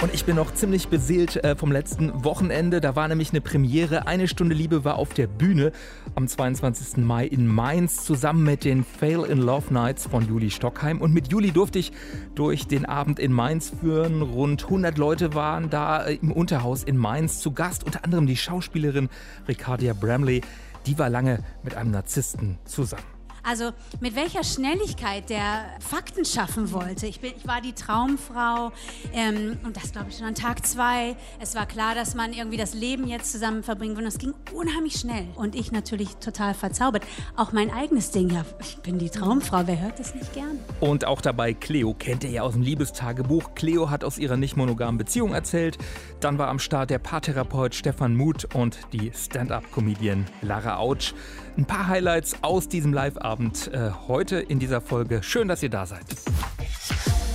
Und ich bin noch ziemlich beseelt äh, vom letzten Wochenende. Da war nämlich eine Premiere. Eine Stunde Liebe war auf der Bühne am 22. Mai in Mainz zusammen mit den Fail in Love Nights von Juli Stockheim. Und mit Juli durfte ich durch den Abend in Mainz führen. Rund 100 Leute waren da äh, im Unterhaus in Mainz zu Gast. Unter anderem die Schauspielerin Ricardia Bramley. Die war lange mit einem Narzissten zusammen. Also mit welcher Schnelligkeit der Fakten schaffen wollte. Ich, bin, ich war die Traumfrau ähm, und das glaube ich schon an Tag zwei. Es war klar, dass man irgendwie das Leben jetzt zusammen verbringen und es ging unheimlich schnell. Und ich natürlich total verzaubert. Auch mein eigenes Ding, ja, ich bin die Traumfrau, wer hört das nicht gern? Und auch dabei Cleo, kennt ihr ja aus dem Liebestagebuch. Cleo hat aus ihrer nicht monogamen Beziehung erzählt. Dann war am Start der Paartherapeut Stefan Muth und die Stand-up-Comedian Lara Autsch. Ein paar Highlights aus diesem Live-Abend äh, heute in dieser Folge. Schön, dass ihr da seid.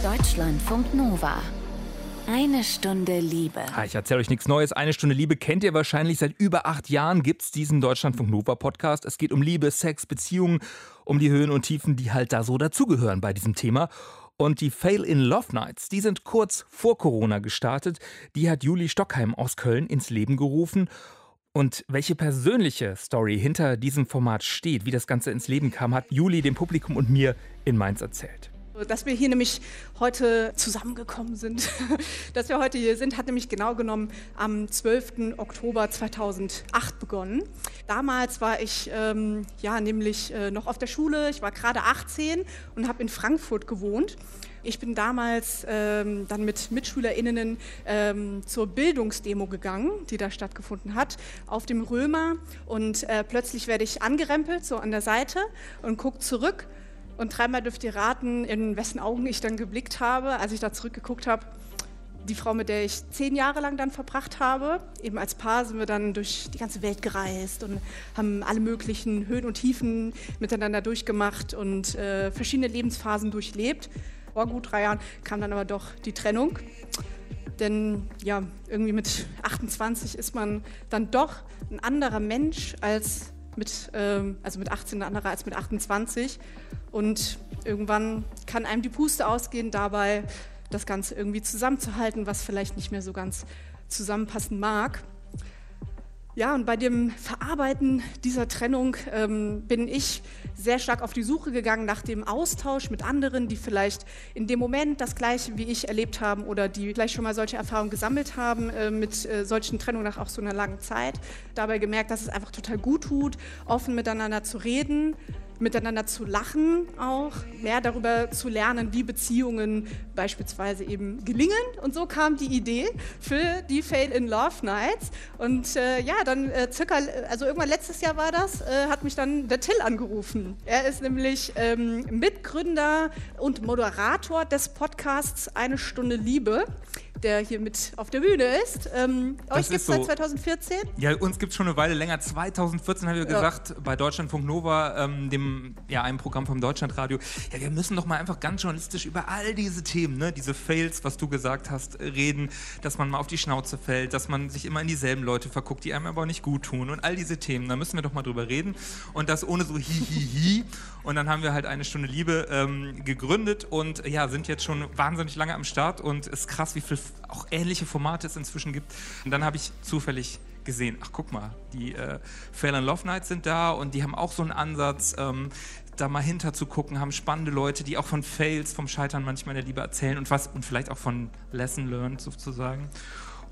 Deutschlandfunk Nova. Eine Stunde Liebe. Ah, ich erzähle euch nichts Neues. Eine Stunde Liebe kennt ihr wahrscheinlich. Seit über acht Jahren gibt es diesen Deutschlandfunk Nova Podcast. Es geht um Liebe, Sex, Beziehungen, um die Höhen und Tiefen, die halt da so dazugehören bei diesem Thema. Und die Fail in Love Nights, die sind kurz vor Corona gestartet. Die hat Juli Stockheim aus Köln ins Leben gerufen. Und welche persönliche Story hinter diesem Format steht, wie das Ganze ins Leben kam, hat Juli dem Publikum und mir in Mainz erzählt. Dass wir hier nämlich heute zusammengekommen sind, dass wir heute hier sind, hat nämlich genau genommen am 12. Oktober 2008 begonnen. Damals war ich ähm, ja nämlich äh, noch auf der Schule, ich war gerade 18 und habe in Frankfurt gewohnt. Ich bin damals ähm, dann mit MitschülerInnen ähm, zur Bildungsdemo gegangen, die da stattgefunden hat, auf dem Römer. Und äh, plötzlich werde ich angerempelt, so an der Seite, und gucke zurück. Und dreimal dürft ihr raten, in wessen Augen ich dann geblickt habe, als ich da zurückgeguckt habe. Die Frau, mit der ich zehn Jahre lang dann verbracht habe. Eben als Paar sind wir dann durch die ganze Welt gereist und haben alle möglichen Höhen und Tiefen miteinander durchgemacht und äh, verschiedene Lebensphasen durchlebt vor gut drei Jahren kam dann aber doch die Trennung. Denn ja, irgendwie mit 28 ist man dann doch ein anderer Mensch als mit, ähm, also mit 18 ein anderer als mit 28. Und irgendwann kann einem die Puste ausgehen, dabei das Ganze irgendwie zusammenzuhalten, was vielleicht nicht mehr so ganz zusammenpassen mag. Ja, und bei dem Verarbeiten dieser Trennung ähm, bin ich sehr stark auf die Suche gegangen nach dem Austausch mit anderen, die vielleicht in dem Moment das Gleiche wie ich erlebt haben oder die vielleicht schon mal solche Erfahrungen gesammelt haben äh, mit äh, solchen Trennungen nach auch so einer langen Zeit. Dabei gemerkt, dass es einfach total gut tut, offen miteinander zu reden, miteinander zu lachen auch, mehr darüber zu lernen, wie Beziehungen beispielsweise eben gelingen. Und so kam die Idee für die Fail in Love Nights. Und äh, ja, dann äh, circa, also irgendwann letztes Jahr war das, äh, hat mich dann der Till angerufen. Er ist nämlich ähm, Mitgründer und Moderator des Podcasts Eine Stunde Liebe der hier mit auf der Bühne ist. Ähm, euch gibt es so. seit 2014? Ja, uns gibt es schon eine Weile länger. 2014 haben wir ja. gesagt, bei Deutschlandfunk Nova, ähm, dem, ja, einem Programm vom Deutschlandradio, ja, wir müssen doch mal einfach ganz journalistisch über all diese Themen, ne, diese Fails, was du gesagt hast, reden, dass man mal auf die Schnauze fällt, dass man sich immer in dieselben Leute verguckt, die einem aber nicht gut tun und all diese Themen, da müssen wir doch mal drüber reden und das ohne so hihihi und dann haben wir halt eine Stunde Liebe ähm, gegründet und ja, sind jetzt schon wahnsinnig lange am Start und ist krass, wie viel auch ähnliche Formate es inzwischen gibt. Und dann habe ich zufällig gesehen, ach guck mal, die äh, Fail and Love Nights sind da und die haben auch so einen Ansatz, ähm, da mal hinter zu gucken, haben spannende Leute, die auch von Fails, vom Scheitern manchmal der Liebe erzählen und was und vielleicht auch von Lesson Learned sozusagen.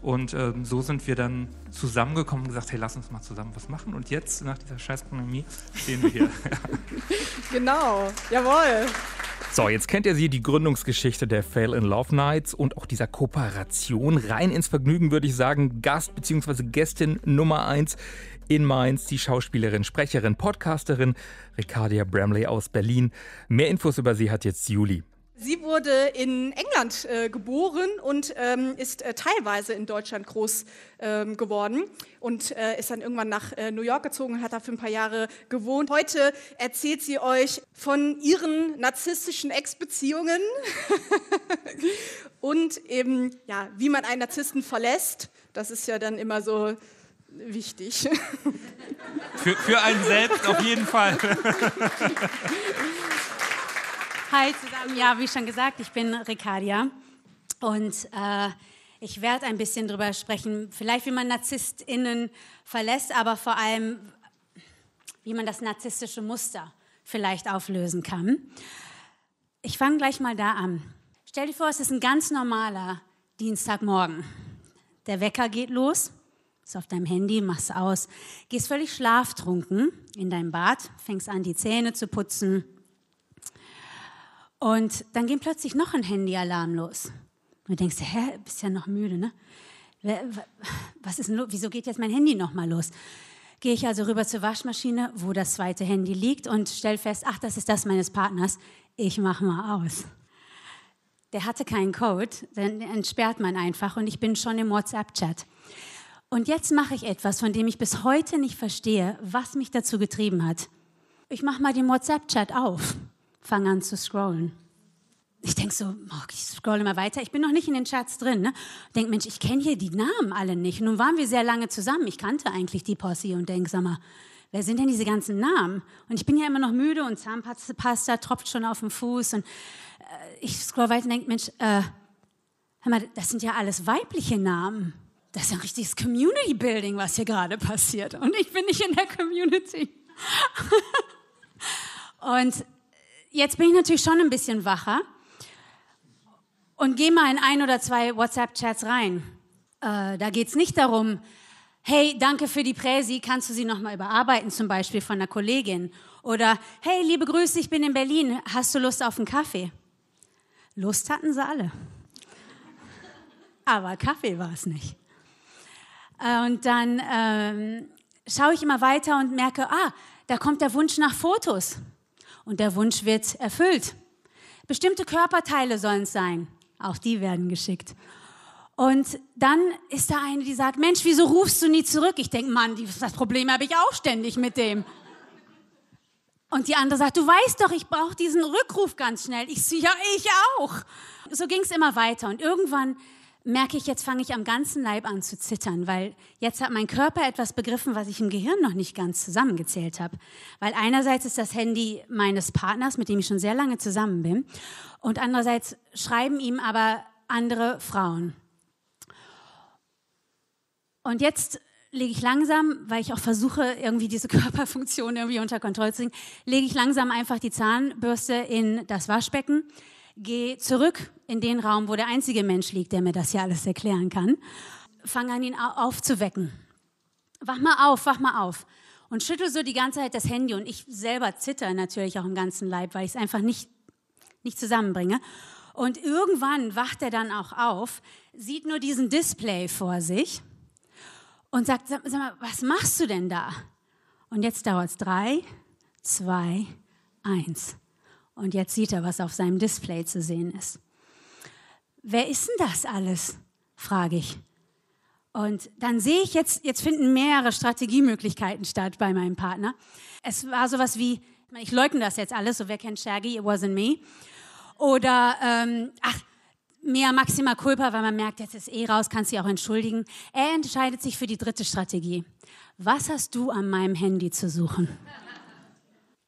Und ähm, so sind wir dann zusammengekommen und gesagt, hey, lass uns mal zusammen was machen. Und jetzt, nach dieser scheiß Pandemie, stehen wir hier. genau, jawohl. So, jetzt kennt ihr sie, die Gründungsgeschichte der Fail in Love Nights und auch dieser Kooperation. Rein ins Vergnügen würde ich sagen, Gast bzw. Gästin Nummer 1 in Mainz, die Schauspielerin, Sprecherin, Podcasterin Ricardia Bramley aus Berlin. Mehr Infos über sie hat jetzt Juli. Sie wurde in England äh, geboren und ähm, ist äh, teilweise in Deutschland groß ähm, geworden und äh, ist dann irgendwann nach äh, New York gezogen und hat da für ein paar Jahre gewohnt. Heute erzählt sie euch von ihren narzisstischen Ex-Beziehungen und eben, ja, wie man einen Narzissten verlässt. Das ist ja dann immer so wichtig. Für, für einen selbst auf jeden Fall. Hi zusammen, ja, wie schon gesagt, ich bin Ricardia und äh, ich werde ein bisschen darüber sprechen, vielleicht wie man NarzisstInnen verlässt, aber vor allem, wie man das narzisstische Muster vielleicht auflösen kann. Ich fange gleich mal da an. Stell dir vor, es ist ein ganz normaler Dienstagmorgen. Der Wecker geht los, ist auf deinem Handy, machst aus, gehst völlig schlaftrunken in dein Bad, fängst an, die Zähne zu putzen. Und dann geht plötzlich noch ein Handyalarm los. Und du denkst, hä, bist ja noch müde, ne? Was ist denn? Wieso geht jetzt mein Handy nochmal los? Gehe ich also rüber zur Waschmaschine, wo das zweite Handy liegt und stelle fest, ach, das ist das meines Partners. Ich mache mal aus. Der hatte keinen Code, dann entsperrt man einfach und ich bin schon im WhatsApp-Chat. Und jetzt mache ich etwas, von dem ich bis heute nicht verstehe, was mich dazu getrieben hat. Ich mache mal den WhatsApp-Chat auf, fange an zu scrollen. Ich denke so, oh, ich scrolle mal weiter. Ich bin noch nicht in den Chats drin. Ne? Denke, Mensch, ich kenne hier die Namen alle nicht. Nun waren wir sehr lange zusammen. Ich kannte eigentlich die Posse und denke, sag mal, wer sind denn diese ganzen Namen? Und ich bin ja immer noch müde und Zahnpasta tropft schon auf dem Fuß. Und äh, ich scroll weiter und denke, Mensch, äh, hör mal, das sind ja alles weibliche Namen. Das ist ein richtiges Community Building, was hier gerade passiert. Und ich bin nicht in der Community. und jetzt bin ich natürlich schon ein bisschen wacher und gehe mal in ein oder zwei WhatsApp-Chats rein. Äh, da geht es nicht darum, hey, danke für die Präsi, kannst du sie nochmal überarbeiten, zum Beispiel von einer Kollegin. Oder, hey, liebe Grüße, ich bin in Berlin, hast du Lust auf einen Kaffee? Lust hatten sie alle. Aber Kaffee war es nicht. Äh, und dann ähm, schaue ich immer weiter und merke, ah, da kommt der Wunsch nach Fotos. Und der Wunsch wird erfüllt. Bestimmte Körperteile sollen es sein. Auch die werden geschickt. Und dann ist da eine, die sagt, Mensch, wieso rufst du nie zurück? Ich denke, Mann, das Problem habe ich auch ständig mit dem. Und die andere sagt, du weißt doch, ich brauche diesen Rückruf ganz schnell. Ich ja, ich auch. So ging es immer weiter. Und irgendwann merke ich, jetzt fange ich am ganzen Leib an zu zittern, weil jetzt hat mein Körper etwas begriffen, was ich im Gehirn noch nicht ganz zusammengezählt habe. Weil einerseits ist das Handy meines Partners, mit dem ich schon sehr lange zusammen bin, und andererseits schreiben ihm aber andere Frauen. Und jetzt lege ich langsam, weil ich auch versuche, irgendwie diese Körperfunktion irgendwie unter Kontrolle zu bringen, lege ich langsam einfach die Zahnbürste in das Waschbecken Geh zurück in den Raum, wo der einzige Mensch liegt, der mir das hier alles erklären kann. Fang an, ihn aufzuwecken. Wach mal auf, wach mal auf. Und schüttel so die ganze Zeit das Handy. Und ich selber zitter natürlich auch im ganzen Leib, weil ich es einfach nicht, nicht zusammenbringe. Und irgendwann wacht er dann auch auf, sieht nur diesen Display vor sich und sagt, sag, sag mal, was machst du denn da? Und jetzt dauert es drei, zwei, eins. Und jetzt sieht er, was auf seinem Display zu sehen ist. Wer ist denn das alles? frage ich. Und dann sehe ich jetzt, jetzt finden mehrere Strategiemöglichkeiten statt bei meinem Partner. Es war sowas wie, ich leugne das jetzt alles, so wer kennt Shaggy, it wasn't me. Oder, ähm, ach, mehr Maxima Culpa, weil man merkt, jetzt ist eh raus, kannst du auch entschuldigen. Er entscheidet sich für die dritte Strategie. Was hast du an meinem Handy zu suchen?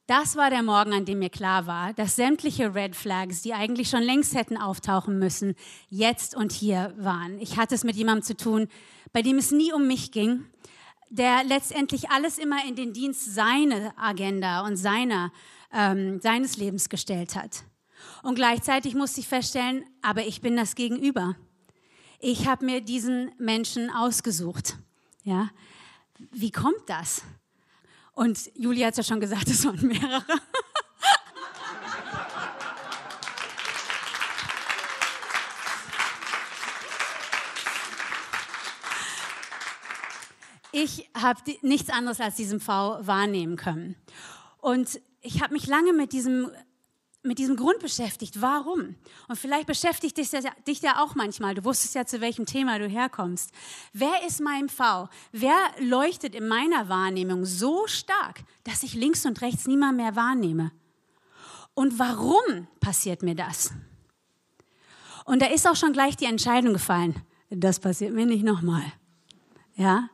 Das war der Morgen, an dem mir klar war, dass sämtliche Red Flags, die eigentlich schon längst hätten auftauchen müssen, jetzt und hier waren. Ich hatte es mit jemandem zu tun, bei dem es nie um mich ging, der letztendlich alles immer in den Dienst seiner Agenda und seiner, ähm, seines Lebens gestellt hat. Und gleichzeitig musste ich feststellen, aber ich bin das Gegenüber. Ich habe mir diesen Menschen ausgesucht. Ja, wie kommt das? Und Julia hat es ja schon gesagt, es waren mehrere. ich habe nichts anderes als diesen V wahrnehmen können. Und ich habe mich lange mit diesem mit diesem Grund beschäftigt. Warum? Und vielleicht beschäftigt dich, das, dich ja auch manchmal. Du wusstest ja, zu welchem Thema du herkommst. Wer ist mein V? Wer leuchtet in meiner Wahrnehmung so stark, dass ich links und rechts niemand mehr wahrnehme? Und warum passiert mir das? Und da ist auch schon gleich die Entscheidung gefallen. Das passiert mir nicht nochmal. Ja?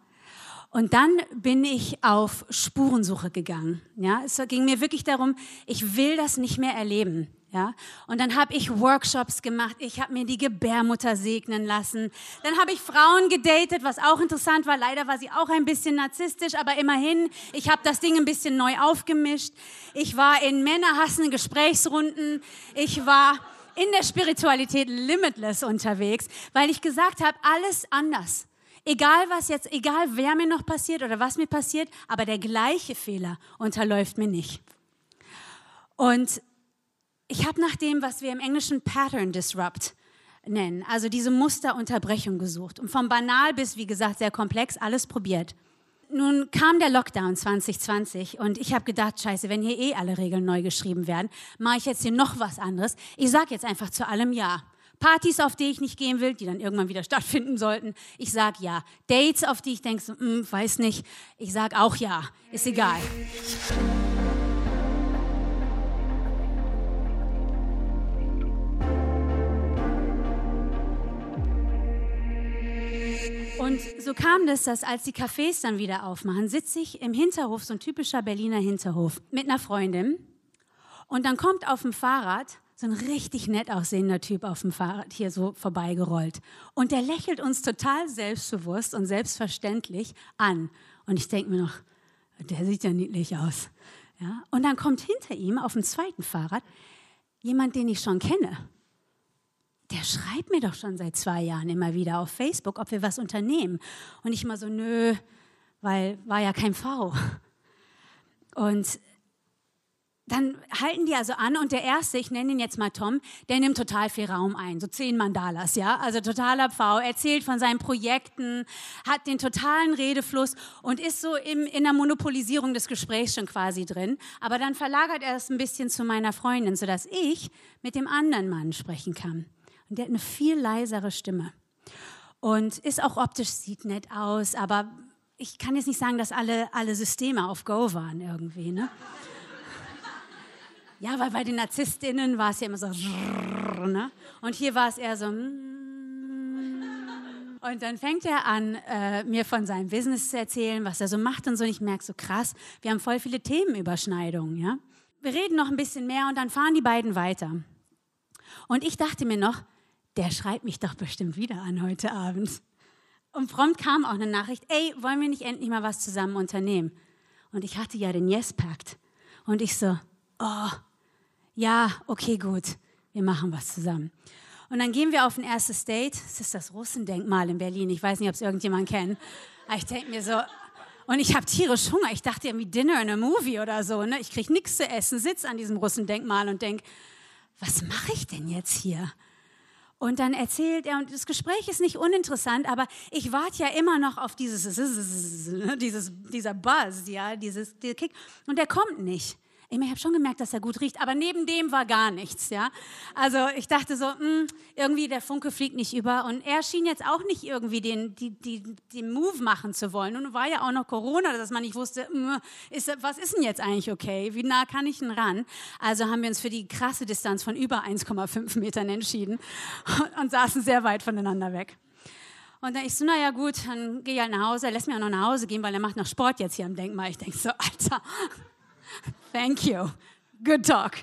Und dann bin ich auf Spurensuche gegangen. Ja, es ging mir wirklich darum, ich will das nicht mehr erleben. Ja, und dann habe ich Workshops gemacht. Ich habe mir die Gebärmutter segnen lassen. Dann habe ich Frauen gedatet, was auch interessant war. Leider war sie auch ein bisschen narzisstisch, aber immerhin, ich habe das Ding ein bisschen neu aufgemischt. Ich war in männerhassenden Gesprächsrunden. Ich war in der Spiritualität limitless unterwegs, weil ich gesagt habe, alles anders. Egal was jetzt, egal wer mir noch passiert oder was mir passiert, aber der gleiche Fehler unterläuft mir nicht. Und ich habe nach dem, was wir im Englischen Pattern Disrupt nennen, also diese Musterunterbrechung gesucht und vom banal bis, wie gesagt, sehr komplex alles probiert. Nun kam der Lockdown 2020 und ich habe gedacht, scheiße, wenn hier eh alle Regeln neu geschrieben werden, mache ich jetzt hier noch was anderes. Ich sage jetzt einfach zu allem Ja. Partys, auf die ich nicht gehen will, die dann irgendwann wieder stattfinden sollten, ich sage ja. Dates, auf die ich denke, so, mm, weiß nicht, ich sage auch ja. Ist egal. Und so kam das, dass als die Cafés dann wieder aufmachen, sitze ich im Hinterhof, so ein typischer Berliner Hinterhof, mit einer Freundin. Und dann kommt auf dem Fahrrad so ein richtig nett aussehender Typ auf dem Fahrrad hier so vorbeigerollt. Und der lächelt uns total selbstbewusst und selbstverständlich an. Und ich denke mir noch, der sieht ja niedlich aus. Ja? Und dann kommt hinter ihm auf dem zweiten Fahrrad jemand, den ich schon kenne der schreibt mir doch schon seit zwei Jahren immer wieder auf Facebook, ob wir was unternehmen. Und ich mal so, nö, weil war ja kein V. Und dann halten die also an und der erste, ich nenne ihn jetzt mal Tom, der nimmt total viel Raum ein, so zehn Mandalas, ja, also totaler Pfau, erzählt von seinen Projekten, hat den totalen Redefluss und ist so im, in der Monopolisierung des Gesprächs schon quasi drin. Aber dann verlagert er es ein bisschen zu meiner Freundin, sodass ich mit dem anderen Mann sprechen kann. Und der hat eine viel leisere Stimme. Und ist auch optisch, sieht nett aus, aber ich kann jetzt nicht sagen, dass alle, alle Systeme auf Go waren irgendwie. Ne? Ja, weil bei den Narzisstinnen war es ja immer so. Ne? Und hier war es eher so. Mm. Und dann fängt er an, äh, mir von seinem Business zu erzählen, was er so macht und so. Und ich merke so krass, wir haben voll viele Themenüberschneidungen. Ja? Wir reden noch ein bisschen mehr und dann fahren die beiden weiter. Und ich dachte mir noch, der schreibt mich doch bestimmt wieder an heute Abend. Und prompt kam auch eine Nachricht, ey, wollen wir nicht endlich mal was zusammen unternehmen? Und ich hatte ja den Yes-Pakt. Und ich so, oh, ja, okay, gut, wir machen was zusammen. Und dann gehen wir auf ein erstes Date. Das ist das Russendenkmal in Berlin. Ich weiß nicht, ob es irgendjemand kennt. Aber ich denke mir so, und ich habe tierisch Hunger. Ich dachte irgendwie Dinner in a Movie oder so. Ne? Ich kriege nichts zu essen, sitze an diesem Russendenkmal und denke, was mache ich denn jetzt hier? Und dann erzählt er, und das Gespräch ist nicht uninteressant, aber ich warte ja immer noch auf dieses, dieses dieser Buzz, ja, dieses dieser Kick. Und der kommt nicht. Ich, habe schon gemerkt, dass er gut riecht, aber neben dem war gar nichts, ja. Also ich dachte so, mh, hm, irgendwie der Funke fliegt nicht über und er schien jetzt auch nicht irgendwie den, die, die, den Move machen zu wollen. Und war ja auch noch Corona, dass man nicht wusste, mh, hm, ist, was ist denn jetzt eigentlich okay? Wie nah kann ich denn ran? Also haben wir uns für die krasse Distanz von über 1,5 Metern entschieden und, und saßen sehr weit voneinander weg. Und dann ich so, naja gut, dann gehe ich halt nach Hause, er lässt mich auch noch nach Hause gehen, weil er macht noch Sport jetzt hier am Denkmal. Ich denke so, Alter, Thank you. Good talk.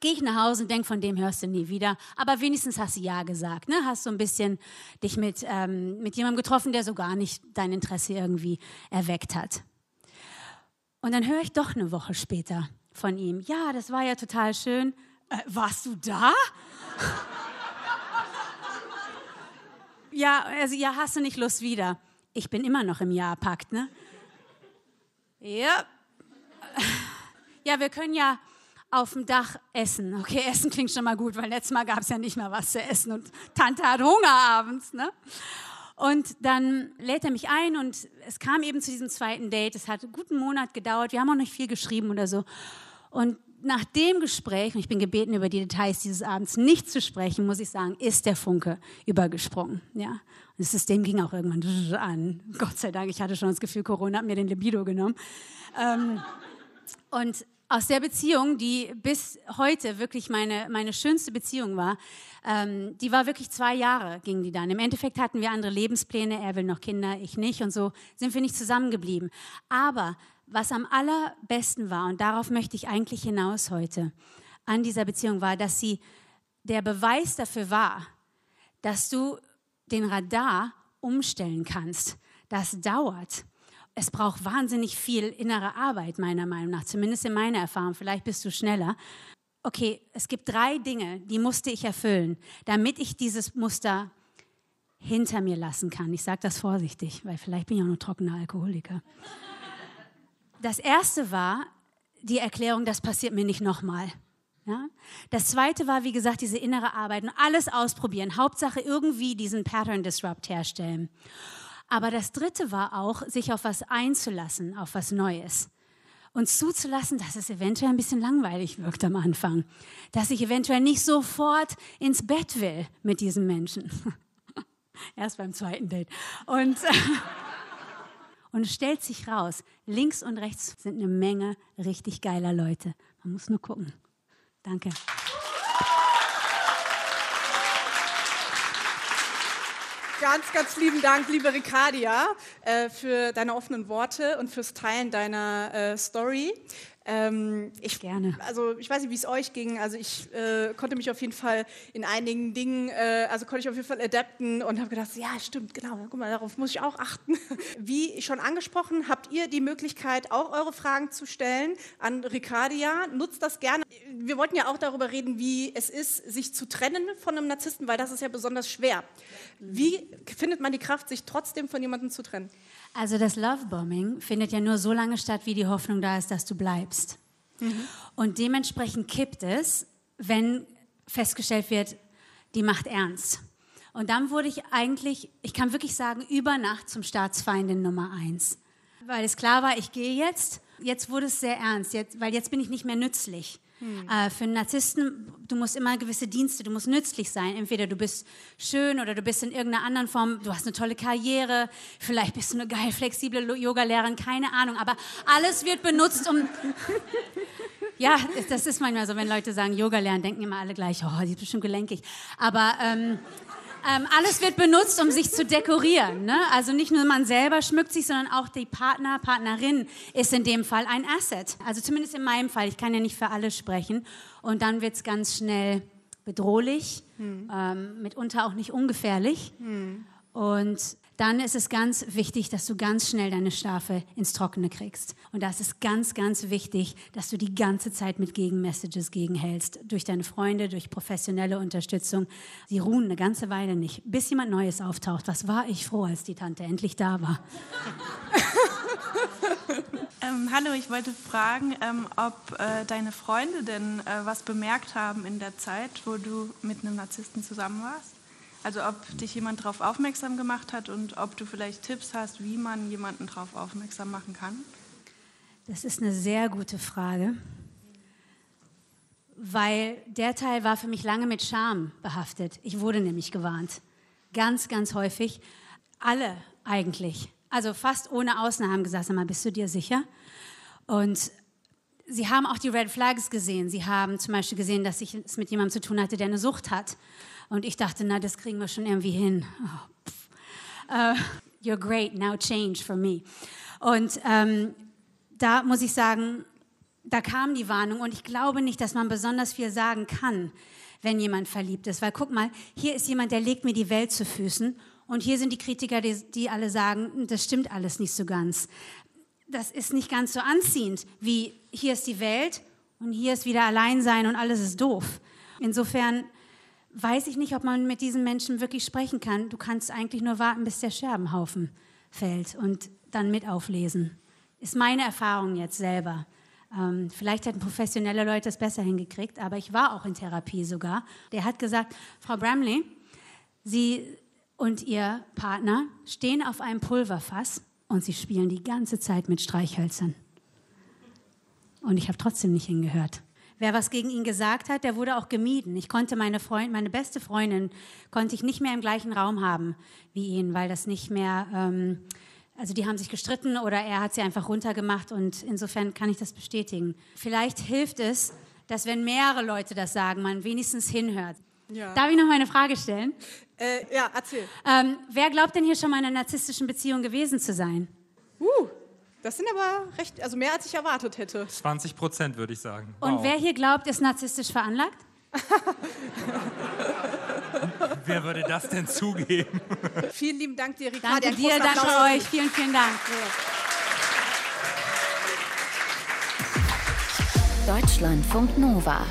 Gehe ich nach Hause und denke, von dem hörst du nie wieder. Aber wenigstens hast du Ja gesagt. Ne? Hast so ein bisschen dich mit, ähm, mit jemandem getroffen, der so gar nicht dein Interesse irgendwie erweckt hat. Und dann höre ich doch eine Woche später von ihm. Ja, das war ja total schön. Äh, warst du da? ja, also ja, hast du nicht Lust wieder? Ich bin immer noch im Ja-Pakt, ne? Ja. Ja, wir können ja auf dem Dach essen. Okay, Essen klingt schon mal gut, weil letztes Mal gab es ja nicht mehr was zu essen und Tante hat Hunger abends. Ne? Und dann lädt er mich ein und es kam eben zu diesem zweiten Date. Es hat einen guten Monat gedauert. Wir haben auch nicht viel geschrieben oder so. Und nach dem Gespräch, und ich bin gebeten, über die Details dieses Abends nicht zu sprechen, muss ich sagen, ist der Funke übergesprungen. Ja? Und das System ging auch irgendwann an. Gott sei Dank, ich hatte schon das Gefühl, Corona hat mir den Libido genommen. Ähm, und aus der Beziehung, die bis heute wirklich meine, meine schönste Beziehung war, ähm, die war wirklich zwei Jahre, ging die dann. Im Endeffekt hatten wir andere Lebenspläne, er will noch Kinder, ich nicht und so sind wir nicht zusammengeblieben. Aber was am allerbesten war, und darauf möchte ich eigentlich hinaus heute, an dieser Beziehung war, dass sie der Beweis dafür war, dass du den Radar umstellen kannst. Das dauert. Es braucht wahnsinnig viel innere Arbeit, meiner Meinung nach, zumindest in meiner Erfahrung. Vielleicht bist du schneller. Okay, es gibt drei Dinge, die musste ich erfüllen, damit ich dieses Muster hinter mir lassen kann. Ich sage das vorsichtig, weil vielleicht bin ich auch nur trockener Alkoholiker. Das erste war die Erklärung, das passiert mir nicht nochmal. Ja? Das zweite war, wie gesagt, diese innere Arbeit und alles ausprobieren. Hauptsache irgendwie diesen Pattern Disrupt herstellen. Aber das dritte war auch, sich auf was einzulassen, auf was Neues. Und zuzulassen, dass es eventuell ein bisschen langweilig wirkt am Anfang. Dass ich eventuell nicht sofort ins Bett will mit diesem Menschen. Erst beim zweiten Date. Und, und es stellt sich raus, links und rechts sind eine Menge richtig geiler Leute. Man muss nur gucken. Danke. Ganz, ganz lieben Dank, liebe Ricardia, äh, für deine offenen Worte und fürs Teilen deiner äh, Story. Ähm, ich gerne. Also ich weiß nicht, wie es euch ging. Also ich äh, konnte mich auf jeden Fall in einigen Dingen, äh, also konnte ich auf jeden Fall adapten und habe gedacht, ja stimmt, genau, guck mal, darauf muss ich auch achten. Wie schon angesprochen, habt ihr die Möglichkeit, auch eure Fragen zu stellen an Ricardia. Nutzt das gerne. Wir wollten ja auch darüber reden, wie es ist, sich zu trennen von einem Narzissten, weil das ist ja besonders schwer. Wie findet man die Kraft, sich trotzdem von jemandem zu trennen? Also das Lovebombing findet ja nur so lange statt, wie die Hoffnung da ist, dass du bleibst. Mhm. Und dementsprechend kippt es, wenn festgestellt wird, die macht ernst. Und dann wurde ich eigentlich, ich kann wirklich sagen, über Nacht zum Staatsfeindin Nummer eins. Weil es klar war, ich gehe jetzt. Jetzt wurde es sehr ernst, jetzt, weil jetzt bin ich nicht mehr nützlich. Hm. Äh, für einen Narzissten, du musst immer gewisse Dienste, du musst nützlich sein. Entweder du bist schön oder du bist in irgendeiner anderen Form, du hast eine tolle Karriere, vielleicht bist du eine geil flexible Yogalehrerin, keine Ahnung. Aber alles wird benutzt, um... ja, das ist manchmal so, wenn Leute sagen Yoga lernen, denken immer alle gleich, oh, die ist bestimmt gelenkig. Aber... Ähm, ähm, alles wird benutzt, um sich zu dekorieren. Ne? Also nicht nur man selber schmückt sich, sondern auch die Partner, Partnerin ist in dem Fall ein Asset. Also zumindest in meinem Fall. Ich kann ja nicht für alle sprechen. Und dann wird es ganz schnell bedrohlich, hm. ähm, mitunter auch nicht ungefährlich. Hm. Und dann ist es ganz wichtig, dass du ganz schnell deine Strafe ins Trockene kriegst. Und das ist ganz, ganz wichtig, dass du die ganze Zeit mit Gegenmessages gegenhältst. Durch deine Freunde, durch professionelle Unterstützung. Sie ruhen eine ganze Weile nicht, bis jemand Neues auftaucht. Was war ich froh, als die Tante endlich da war. ähm, hallo, ich wollte fragen, ähm, ob äh, deine Freunde denn äh, was bemerkt haben in der Zeit, wo du mit einem Narzissten zusammen warst? Also ob dich jemand darauf aufmerksam gemacht hat und ob du vielleicht Tipps hast, wie man jemanden darauf aufmerksam machen kann? Das ist eine sehr gute Frage, weil der Teil war für mich lange mit Scham behaftet. Ich wurde nämlich gewarnt. Ganz, ganz häufig. Alle eigentlich. Also fast ohne Ausnahme haben gesagt, sag mal, bist du dir sicher? Und sie haben auch die Red Flags gesehen. Sie haben zum Beispiel gesehen, dass ich es mit jemandem zu tun hatte, der eine Sucht hat. Und ich dachte, na, das kriegen wir schon irgendwie hin. Oh, uh, you're great, now change for me. Und ähm, da muss ich sagen, da kam die Warnung und ich glaube nicht, dass man besonders viel sagen kann, wenn jemand verliebt ist. Weil guck mal, hier ist jemand, der legt mir die Welt zu Füßen und hier sind die Kritiker, die, die alle sagen, das stimmt alles nicht so ganz. Das ist nicht ganz so anziehend, wie hier ist die Welt und hier ist wieder Alleinsein und alles ist doof. Insofern weiß ich nicht, ob man mit diesen Menschen wirklich sprechen kann. Du kannst eigentlich nur warten, bis der Scherbenhaufen fällt und dann mit auflesen. Ist meine Erfahrung jetzt selber. Ähm, vielleicht hätten professionelle Leute es besser hingekriegt, aber ich war auch in Therapie sogar. Der hat gesagt, Frau Bramley, Sie und Ihr Partner stehen auf einem Pulverfass und Sie spielen die ganze Zeit mit Streichhölzern. Und ich habe trotzdem nicht hingehört. Wer was gegen ihn gesagt hat, der wurde auch gemieden. Ich konnte meine Freund, meine beste Freundin, konnte ich nicht mehr im gleichen Raum haben wie ihn, weil das nicht mehr ähm, also die haben sich gestritten oder er hat sie einfach runtergemacht und insofern kann ich das bestätigen. Vielleicht hilft es, dass wenn mehrere Leute das sagen, man wenigstens hinhört. Ja. Darf ich noch mal eine Frage stellen? Äh, ja, erzähl. Ähm, wer glaubt denn hier schon mal in einer narzisstischen Beziehung gewesen zu sein? Uh, das sind aber recht, also mehr als ich erwartet hätte. 20 Prozent würde ich sagen. Und wow. wer hier glaubt, ist narzisstisch veranlagt? wer würde das denn zugeben? Vielen lieben Dank dir, Ricardo. Danke dir, danke euch. Vielen, vielen Dank. Deutschlandfunk Nova.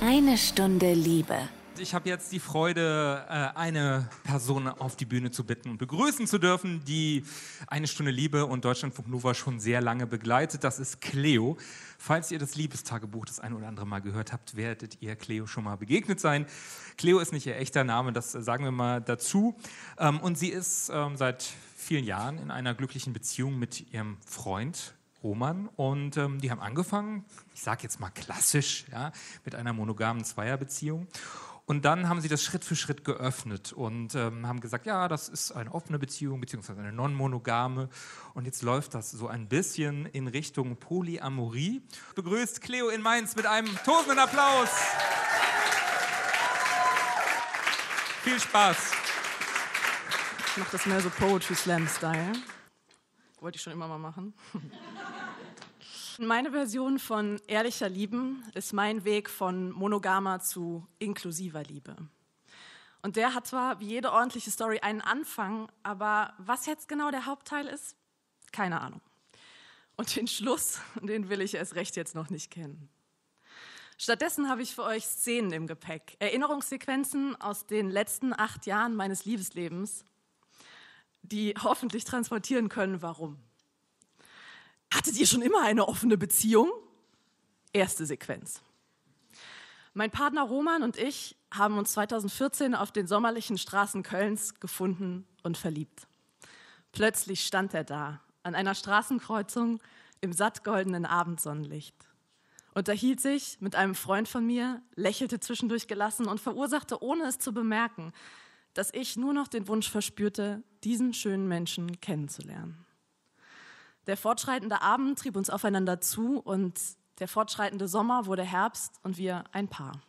Eine Stunde Liebe. Ich habe jetzt die Freude, äh, eine Person auf die Bühne zu bitten und begrüßen zu dürfen, die eine Stunde Liebe und Deutschlandfunk Nova schon sehr lange begleitet. Das ist Cleo. Falls ihr das Liebestagebuch das ein oder andere Mal gehört habt, werdet ihr Cleo schon mal begegnet sein. Cleo ist nicht ihr echter Name, das sagen wir mal dazu. Ähm, und sie ist ähm, seit vielen Jahren in einer glücklichen Beziehung mit ihrem Freund Roman und ähm, die haben angefangen, ich sage jetzt mal klassisch, ja, mit einer monogamen Zweierbeziehung. Und dann haben sie das Schritt für Schritt geöffnet und ähm, haben gesagt, ja, das ist eine offene Beziehung beziehungsweise eine non-monogame. Und jetzt läuft das so ein bisschen in Richtung Polyamorie. Begrüßt Cleo in Mainz mit einem tosenden Applaus. Viel Spaß. Ich mache das mehr so Poetry Slam Style. Wollte ich schon immer mal machen. Meine Version von ehrlicher Lieben ist mein Weg von monogamer zu inklusiver Liebe. Und der hat zwar wie jede ordentliche Story einen Anfang, aber was jetzt genau der Hauptteil ist, keine Ahnung. Und den Schluss, den will ich erst recht jetzt noch nicht kennen. Stattdessen habe ich für euch Szenen im Gepäck, Erinnerungssequenzen aus den letzten acht Jahren meines Liebeslebens, die hoffentlich transportieren können, warum. Hattet ihr schon immer eine offene Beziehung? Erste Sequenz. Mein Partner Roman und ich haben uns 2014 auf den sommerlichen Straßen Kölns gefunden und verliebt. Plötzlich stand er da, an einer Straßenkreuzung im sattgoldenen Abendsonnenlicht. Unterhielt sich mit einem Freund von mir, lächelte zwischendurch gelassen und verursachte, ohne es zu bemerken, dass ich nur noch den Wunsch verspürte, diesen schönen Menschen kennenzulernen. Der fortschreitende Abend trieb uns aufeinander zu und der fortschreitende Sommer wurde Herbst und wir ein Paar.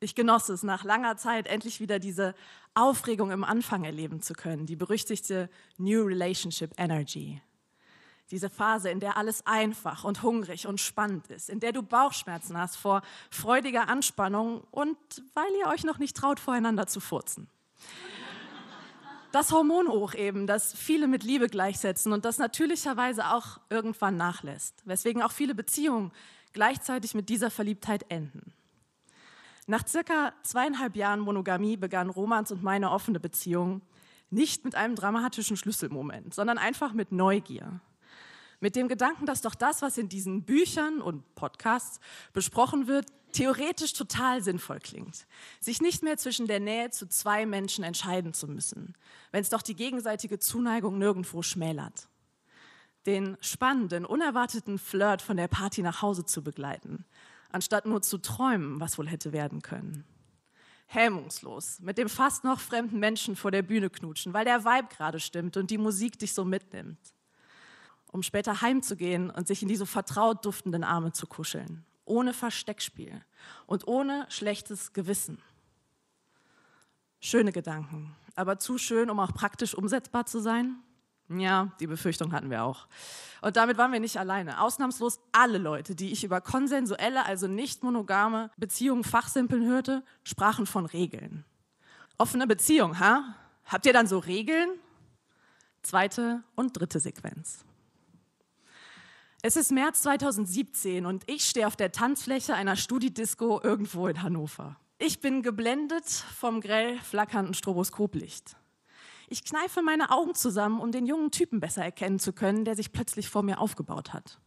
Ich genoss es, nach langer Zeit endlich wieder diese Aufregung im Anfang erleben zu können, die berüchtigte New Relationship Energy. Diese Phase, in der alles einfach und hungrig und spannend ist, in der du Bauchschmerzen hast vor freudiger Anspannung und weil ihr euch noch nicht traut, voreinander zu furzen das Hormon hoch eben, das viele mit Liebe gleichsetzen und das natürlicherweise auch irgendwann nachlässt, weswegen auch viele Beziehungen gleichzeitig mit dieser Verliebtheit enden. Nach circa zweieinhalb Jahren Monogamie begann Romans und meine offene Beziehung nicht mit einem dramatischen Schlüsselmoment, sondern einfach mit Neugier. Mit dem Gedanken, dass doch das, was in diesen Büchern und Podcasts besprochen wird, theoretisch total sinnvoll klingt. Sich nicht mehr zwischen der Nähe zu zwei Menschen entscheiden zu müssen, wenn es doch die gegenseitige Zuneigung nirgendwo schmälert. Den spannenden, unerwarteten Flirt von der Party nach Hause zu begleiten, anstatt nur zu träumen, was wohl hätte werden können. Hemmungslos, mit dem fast noch fremden Menschen vor der Bühne knutschen, weil der Vibe gerade stimmt und die Musik dich so mitnimmt. Um später heimzugehen und sich in die so vertraut duftenden Arme zu kuscheln ohne Versteckspiel und ohne schlechtes Gewissen. Schöne Gedanken, aber zu schön, um auch praktisch umsetzbar zu sein? Ja, die Befürchtung hatten wir auch. Und damit waren wir nicht alleine. Ausnahmslos alle Leute, die ich über konsensuelle, also nicht monogame Beziehungen fachsimpeln hörte, sprachen von Regeln. Offene Beziehung, ha? Habt ihr dann so Regeln? Zweite und dritte Sequenz. Es ist März 2017 und ich stehe auf der Tanzfläche einer Studidisco irgendwo in Hannover. Ich bin geblendet vom grell flackernden Stroboskoplicht. Ich kneife meine Augen zusammen, um den jungen Typen besser erkennen zu können, der sich plötzlich vor mir aufgebaut hat.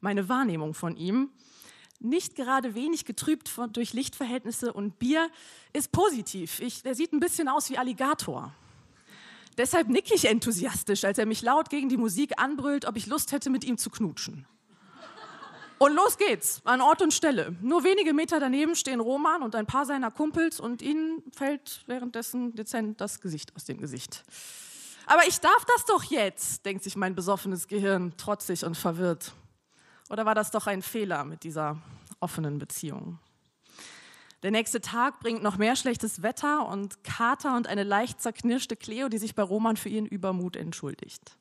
Meine Wahrnehmung von ihm, nicht gerade wenig getrübt von, durch Lichtverhältnisse und Bier, ist positiv. Ich, der sieht ein bisschen aus wie Alligator. Deshalb nicke ich enthusiastisch, als er mich laut gegen die Musik anbrüllt, ob ich Lust hätte, mit ihm zu knutschen. Und los geht's, an Ort und Stelle. Nur wenige Meter daneben stehen Roman und ein paar seiner Kumpels und ihnen fällt währenddessen dezent das Gesicht aus dem Gesicht. Aber ich darf das doch jetzt, denkt sich mein besoffenes Gehirn, trotzig und verwirrt. Oder war das doch ein Fehler mit dieser offenen Beziehung? Der nächste Tag bringt noch mehr schlechtes Wetter und Kater und eine leicht zerknirschte Cleo, die sich bei Roman für ihren Übermut entschuldigt.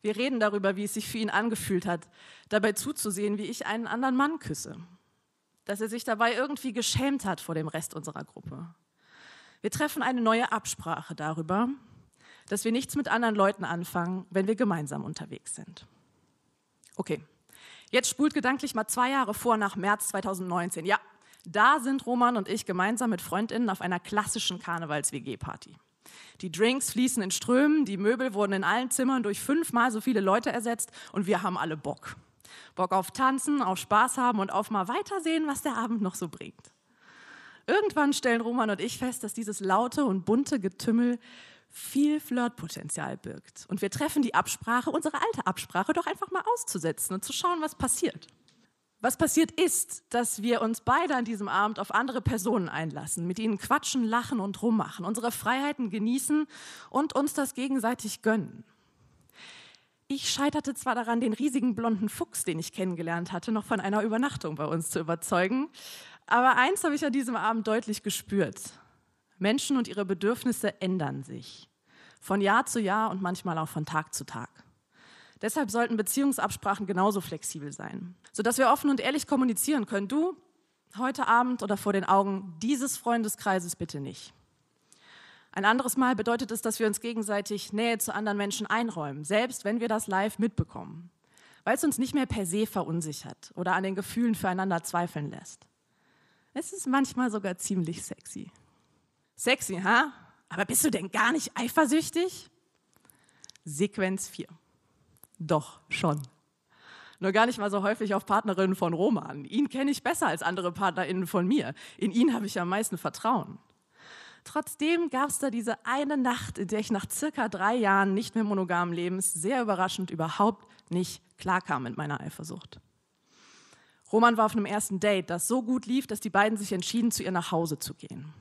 Wir reden darüber, wie es sich für ihn angefühlt hat, dabei zuzusehen, wie ich einen anderen Mann küsse. Dass er sich dabei irgendwie geschämt hat vor dem Rest unserer Gruppe. Wir treffen eine neue Absprache darüber, dass wir nichts mit anderen Leuten anfangen, wenn wir gemeinsam unterwegs sind. Okay, jetzt spult gedanklich mal zwei Jahre vor nach März 2019. Ja, da sind Roman und ich gemeinsam mit Freundinnen auf einer klassischen Karnevals-WG-Party. Die Drinks fließen in Strömen, die Möbel wurden in allen Zimmern durch fünfmal so viele Leute ersetzt und wir haben alle Bock. Bock auf Tanzen, auf Spaß haben und auf mal weitersehen, was der Abend noch so bringt. Irgendwann stellen Roman und ich fest, dass dieses laute und bunte Getümmel viel Flirtpotenzial birgt. Und wir treffen die Absprache, unsere alte Absprache, doch einfach mal auszusetzen und zu schauen, was passiert. Was passiert ist, dass wir uns beide an diesem Abend auf andere Personen einlassen, mit ihnen quatschen, lachen und rummachen, unsere Freiheiten genießen und uns das gegenseitig gönnen. Ich scheiterte zwar daran, den riesigen blonden Fuchs, den ich kennengelernt hatte, noch von einer Übernachtung bei uns zu überzeugen, aber eins habe ich an diesem Abend deutlich gespürt. Menschen und ihre Bedürfnisse ändern sich. Von Jahr zu Jahr und manchmal auch von Tag zu Tag. Deshalb sollten Beziehungsabsprachen genauso flexibel sein, sodass wir offen und ehrlich kommunizieren können. Du, heute Abend oder vor den Augen dieses Freundeskreises bitte nicht. Ein anderes Mal bedeutet es, dass wir uns gegenseitig Nähe zu anderen Menschen einräumen, selbst wenn wir das live mitbekommen, weil es uns nicht mehr per se verunsichert oder an den Gefühlen füreinander zweifeln lässt. Es ist manchmal sogar ziemlich sexy. Sexy, ha? Aber bist du denn gar nicht eifersüchtig? Sequenz 4. Doch, schon. Nur gar nicht mal so häufig auf Partnerinnen von Roman. Ihn kenne ich besser als andere PartnerInnen von mir. In ihn habe ich am meisten Vertrauen. Trotzdem gab es da diese eine Nacht, in der ich nach circa drei Jahren nicht mehr monogamen Lebens sehr überraschend überhaupt nicht klarkam mit meiner Eifersucht. Roman war auf einem ersten Date, das so gut lief, dass die beiden sich entschieden, zu ihr nach Hause zu gehen.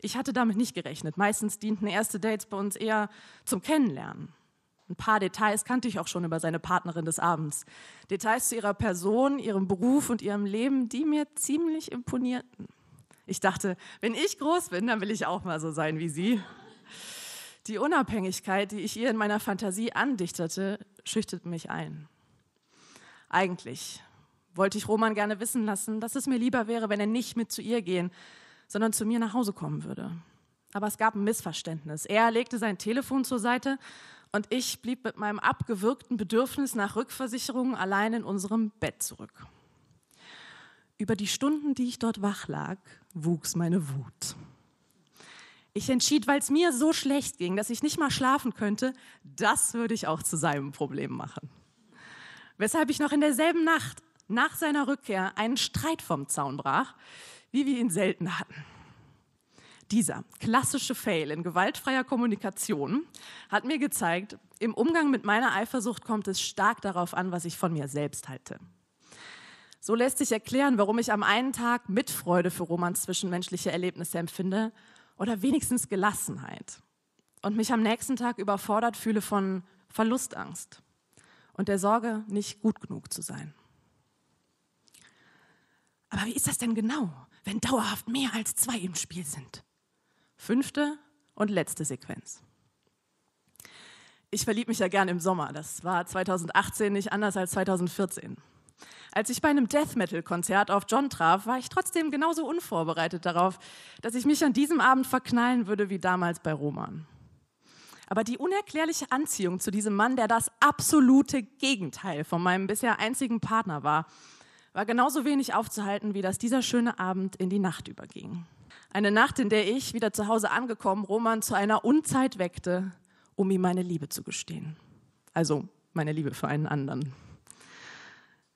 Ich hatte damit nicht gerechnet. Meistens dienten erste Dates bei uns eher zum Kennenlernen. Ein paar Details kannte ich auch schon über seine Partnerin des Abends. Details zu ihrer Person, ihrem Beruf und ihrem Leben, die mir ziemlich imponierten. Ich dachte, wenn ich groß bin, dann will ich auch mal so sein wie sie. Die Unabhängigkeit, die ich ihr in meiner Fantasie andichtete, schüchterte mich ein. Eigentlich wollte ich Roman gerne wissen lassen, dass es mir lieber wäre, wenn er nicht mit zu ihr gehen, sondern zu mir nach Hause kommen würde. Aber es gab ein Missverständnis. Er legte sein Telefon zur Seite und ich blieb mit meinem abgewürgten Bedürfnis nach Rückversicherung allein in unserem Bett zurück. Über die Stunden, die ich dort wach lag, wuchs meine Wut. Ich entschied, weil es mir so schlecht ging, dass ich nicht mal schlafen könnte, das würde ich auch zu seinem Problem machen. Weshalb ich noch in derselben Nacht nach seiner Rückkehr einen Streit vom Zaun brach, wie wir ihn selten hatten. Dieser klassische Fail in gewaltfreier Kommunikation hat mir gezeigt, im Umgang mit meiner Eifersucht kommt es stark darauf an, was ich von mir selbst halte. So lässt sich erklären, warum ich am einen Tag Mitfreude für Romans zwischenmenschliche Erlebnisse empfinde oder wenigstens Gelassenheit und mich am nächsten Tag überfordert fühle von Verlustangst und der Sorge, nicht gut genug zu sein. Aber wie ist das denn genau, wenn dauerhaft mehr als zwei im Spiel sind? Fünfte und letzte Sequenz. Ich verlieb mich ja gern im Sommer. Das war 2018 nicht anders als 2014. Als ich bei einem Death Metal Konzert auf John traf, war ich trotzdem genauso unvorbereitet darauf, dass ich mich an diesem Abend verknallen würde wie damals bei Roman. Aber die unerklärliche Anziehung zu diesem Mann, der das absolute Gegenteil von meinem bisher einzigen Partner war, war genauso wenig aufzuhalten, wie dass dieser schöne Abend in die Nacht überging. Eine Nacht, in der ich, wieder zu Hause angekommen, Roman zu einer Unzeit weckte, um ihm meine Liebe zu gestehen. Also meine Liebe für einen anderen.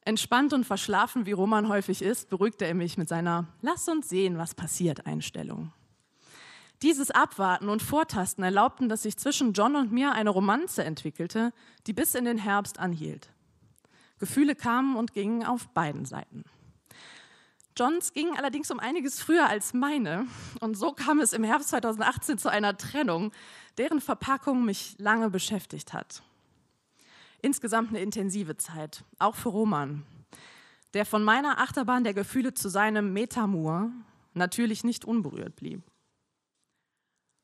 Entspannt und verschlafen, wie Roman häufig ist, beruhigte er mich mit seiner Lass uns sehen, was passiert Einstellung. Dieses Abwarten und Vortasten erlaubten, dass sich zwischen John und mir eine Romanze entwickelte, die bis in den Herbst anhielt. Gefühle kamen und gingen auf beiden Seiten. Johns ging allerdings um einiges früher als meine und so kam es im Herbst 2018 zu einer Trennung, deren Verpackung mich lange beschäftigt hat. Insgesamt eine intensive Zeit, auch für Roman, der von meiner Achterbahn der Gefühle zu seinem Metamur natürlich nicht unberührt blieb.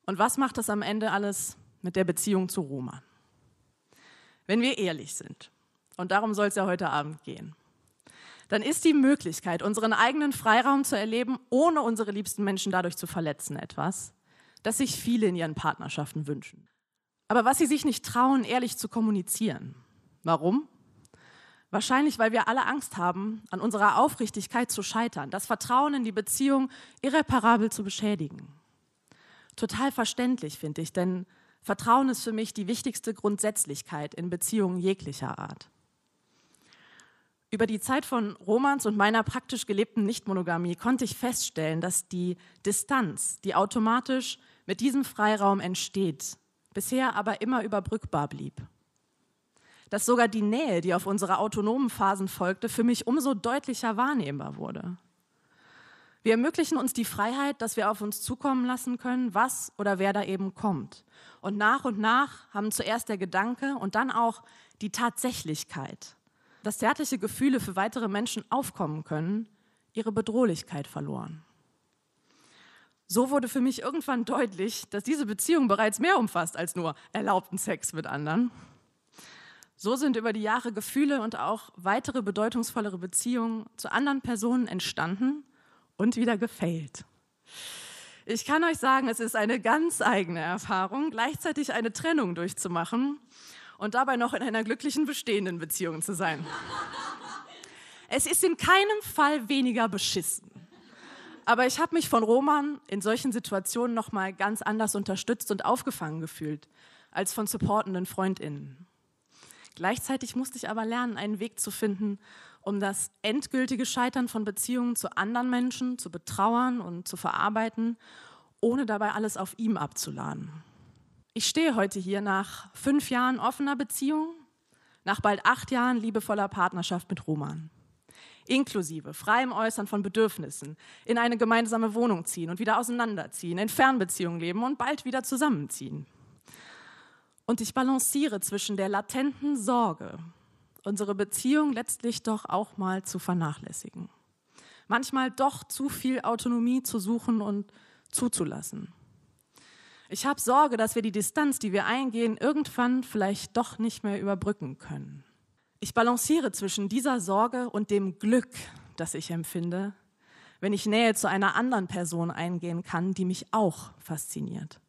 Und was macht das am Ende alles mit der Beziehung zu Roman? Wenn wir ehrlich sind, und darum soll es ja heute Abend gehen, dann ist die Möglichkeit, unseren eigenen Freiraum zu erleben, ohne unsere liebsten Menschen dadurch zu verletzen, etwas, das sich viele in ihren Partnerschaften wünschen. Aber was sie sich nicht trauen, ehrlich zu kommunizieren. Warum? Wahrscheinlich, weil wir alle Angst haben, an unserer Aufrichtigkeit zu scheitern, das Vertrauen in die Beziehung irreparabel zu beschädigen. Total verständlich, finde ich, denn Vertrauen ist für mich die wichtigste Grundsätzlichkeit in Beziehungen jeglicher Art. Über die Zeit von Romans und meiner praktisch gelebten Nichtmonogamie konnte ich feststellen, dass die Distanz, die automatisch mit diesem Freiraum entsteht, bisher aber immer überbrückbar blieb. Dass sogar die Nähe, die auf unsere autonomen Phasen folgte, für mich umso deutlicher wahrnehmbar wurde. Wir ermöglichen uns die Freiheit, dass wir auf uns zukommen lassen können, was oder wer da eben kommt. Und nach und nach haben zuerst der Gedanke und dann auch die Tatsächlichkeit, dass zärtliche Gefühle für weitere Menschen aufkommen können, ihre Bedrohlichkeit verloren. So wurde für mich irgendwann deutlich, dass diese Beziehung bereits mehr umfasst als nur erlaubten Sex mit anderen. So sind über die Jahre Gefühle und auch weitere bedeutungsvollere Beziehungen zu anderen Personen entstanden und wieder gefällt. Ich kann euch sagen, es ist eine ganz eigene Erfahrung, gleichzeitig eine Trennung durchzumachen und dabei noch in einer glücklichen bestehenden Beziehung zu sein. Es ist in keinem Fall weniger beschissen. Aber ich habe mich von Roman in solchen Situationen noch mal ganz anders unterstützt und aufgefangen gefühlt als von supportenden Freundinnen. Gleichzeitig musste ich aber lernen, einen Weg zu finden, um das endgültige Scheitern von Beziehungen zu anderen Menschen zu betrauern und zu verarbeiten, ohne dabei alles auf ihm abzuladen. Ich stehe heute hier nach fünf Jahren offener Beziehung, nach bald acht Jahren liebevoller Partnerschaft mit Roman inklusive freiem Äußern von Bedürfnissen, in eine gemeinsame Wohnung ziehen und wieder auseinanderziehen, in Fernbeziehungen leben und bald wieder zusammenziehen. Und ich balanciere zwischen der latenten Sorge, unsere Beziehung letztlich doch auch mal zu vernachlässigen. Manchmal doch zu viel Autonomie zu suchen und zuzulassen. Ich habe Sorge, dass wir die Distanz, die wir eingehen, irgendwann vielleicht doch nicht mehr überbrücken können. Ich balanciere zwischen dieser Sorge und dem Glück, das ich empfinde, wenn ich Nähe zu einer anderen Person eingehen kann, die mich auch fasziniert.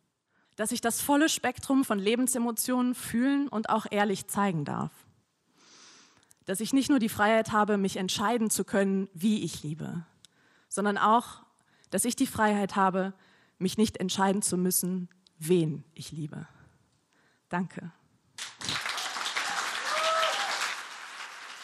Dass ich das volle Spektrum von Lebensemotionen fühlen und auch ehrlich zeigen darf. Dass ich nicht nur die Freiheit habe, mich entscheiden zu können, wie ich liebe, sondern auch, dass ich die Freiheit habe, mich nicht entscheiden zu müssen, wen ich liebe. Danke.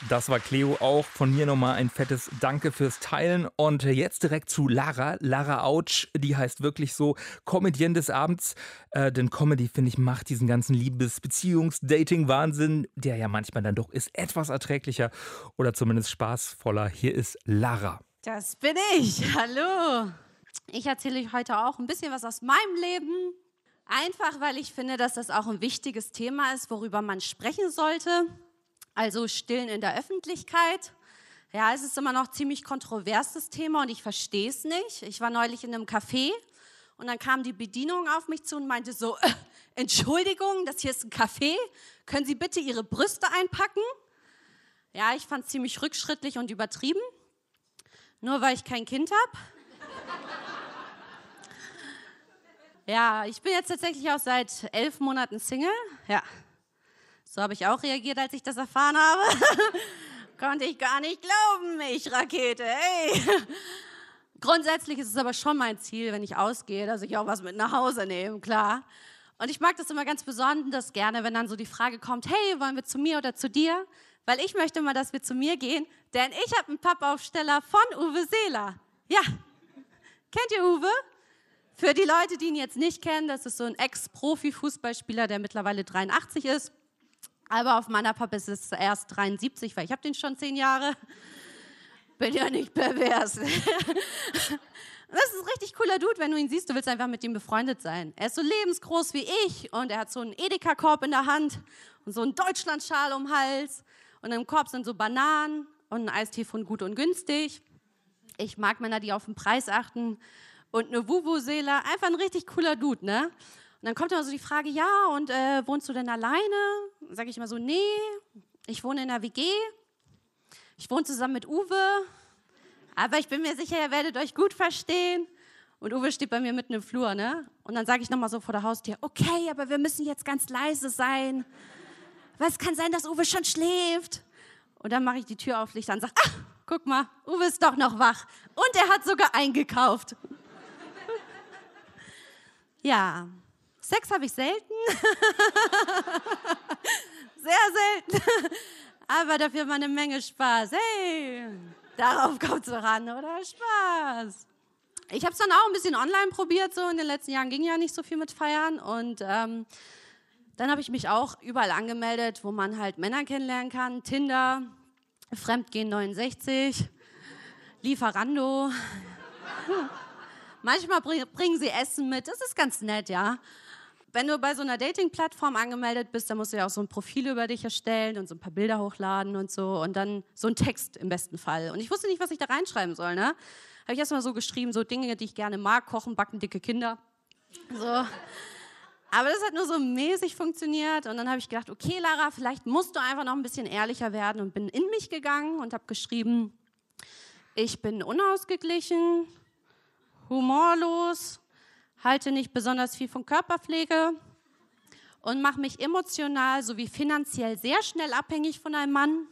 Das war Cleo auch. Von mir nochmal ein fettes Danke fürs Teilen. Und jetzt direkt zu Lara. Lara Autsch, die heißt wirklich so Comedienne des Abends. Äh, denn Comedy, finde ich, macht diesen ganzen Liebes-, Beziehungs-, Dating-Wahnsinn, der ja manchmal dann doch ist, etwas erträglicher oder zumindest spaßvoller. Hier ist Lara. Das bin ich. Hallo. Ich erzähle euch heute auch ein bisschen was aus meinem Leben. Einfach, weil ich finde, dass das auch ein wichtiges Thema ist, worüber man sprechen sollte also Stillen in der Öffentlichkeit. Ja, es ist immer noch ziemlich kontroverses Thema und ich verstehe es nicht. Ich war neulich in einem Café und dann kam die Bedienung auf mich zu und meinte so, äh, Entschuldigung, das hier ist ein Café, können Sie bitte Ihre Brüste einpacken? Ja, ich fand es ziemlich rückschrittlich und übertrieben, nur weil ich kein Kind habe. Ja, ich bin jetzt tatsächlich auch seit elf Monaten Single. Ja, so habe ich auch reagiert, als ich das erfahren habe. Konnte ich gar nicht glauben, ich Rakete, hey. Grundsätzlich ist es aber schon mein Ziel, wenn ich ausgehe, dass ich auch was mit nach Hause nehme, klar. Und ich mag das immer ganz besonders gerne, wenn dann so die Frage kommt, hey, wollen wir zu mir oder zu dir? Weil ich möchte mal, dass wir zu mir gehen, denn ich habe einen Pappaufsteller von Uwe Seeler. Ja, kennt ihr Uwe? Für die Leute, die ihn jetzt nicht kennen, das ist so ein Ex-Profi-Fußballspieler, der mittlerweile 83 ist. Aber auf meiner Pappe ist es erst 73, weil ich habe den schon zehn Jahre. bin ja nicht pervers. das ist ein richtig cooler Dude, wenn du ihn siehst, du willst einfach mit ihm befreundet sein. Er ist so lebensgroß wie ich und er hat so einen Edeka-Korb in der Hand und so einen Deutschlandschal um den Hals und im Korb sind so Bananen und ein Eistee von gut und günstig. Ich mag Männer, die auf den Preis achten und eine Wuvu-Seele, einfach ein richtig cooler Dude, ne? Und dann kommt immer so die Frage, ja, und äh, wohnst du denn alleine? Sage ich immer so, nee, ich wohne in einer WG. Ich wohne zusammen mit Uwe. Aber ich bin mir sicher, ihr werdet euch gut verstehen. Und Uwe steht bei mir mitten im Flur, ne? Und dann sage ich nochmal so vor der Haustür, okay, aber wir müssen jetzt ganz leise sein. Es kann sein, dass Uwe schon schläft. Und dann mache ich die Tür auf, Licht an und sage, ach, guck mal, Uwe ist doch noch wach. Und er hat sogar eingekauft. Ja, Sex habe ich selten. Sehr selten. Aber dafür mal eine Menge Spaß. Hey, darauf kommt es doch an, oder? Spaß. Ich habe es dann auch ein bisschen online probiert. So in den letzten Jahren ging ja nicht so viel mit Feiern. Und ähm, dann habe ich mich auch überall angemeldet, wo man halt Männer kennenlernen kann. Tinder, Fremdgehen 69, Lieferando. Manchmal bringen sie Essen mit. Das ist ganz nett, ja wenn du bei so einer Dating-Plattform angemeldet bist, dann musst du ja auch so ein Profil über dich erstellen und so ein paar Bilder hochladen und so und dann so ein Text im besten Fall. Und ich wusste nicht, was ich da reinschreiben soll, ne? Habe ich erstmal so geschrieben, so Dinge, die ich gerne mag, kochen, backen, dicke Kinder. So. Aber das hat nur so mäßig funktioniert und dann habe ich gedacht, okay, Lara, vielleicht musst du einfach noch ein bisschen ehrlicher werden und bin in mich gegangen und habe geschrieben, ich bin unausgeglichen, humorlos, halte nicht besonders viel von Körperpflege und mache mich emotional sowie finanziell sehr schnell abhängig von einem Mann.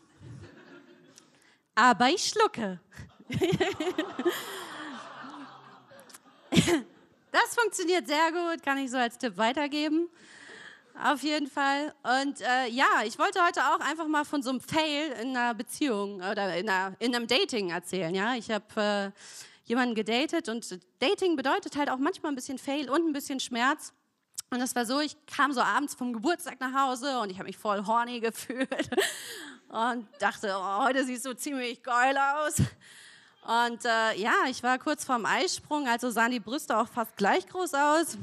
Aber ich schlucke. Das funktioniert sehr gut, kann ich so als Tipp weitergeben. Auf jeden Fall. Und äh, ja, ich wollte heute auch einfach mal von so einem Fail in einer Beziehung oder in, einer, in einem Dating erzählen. Ja, ich habe äh, jemanden gedatet und Dating bedeutet halt auch manchmal ein bisschen Fail und ein bisschen Schmerz. Und das war so, ich kam so abends vom Geburtstag nach Hause und ich habe mich voll horny gefühlt und dachte, oh, heute siehst du ziemlich geil aus. Und äh, ja, ich war kurz vorm Eisprung, also sahen die Brüste auch fast gleich groß aus.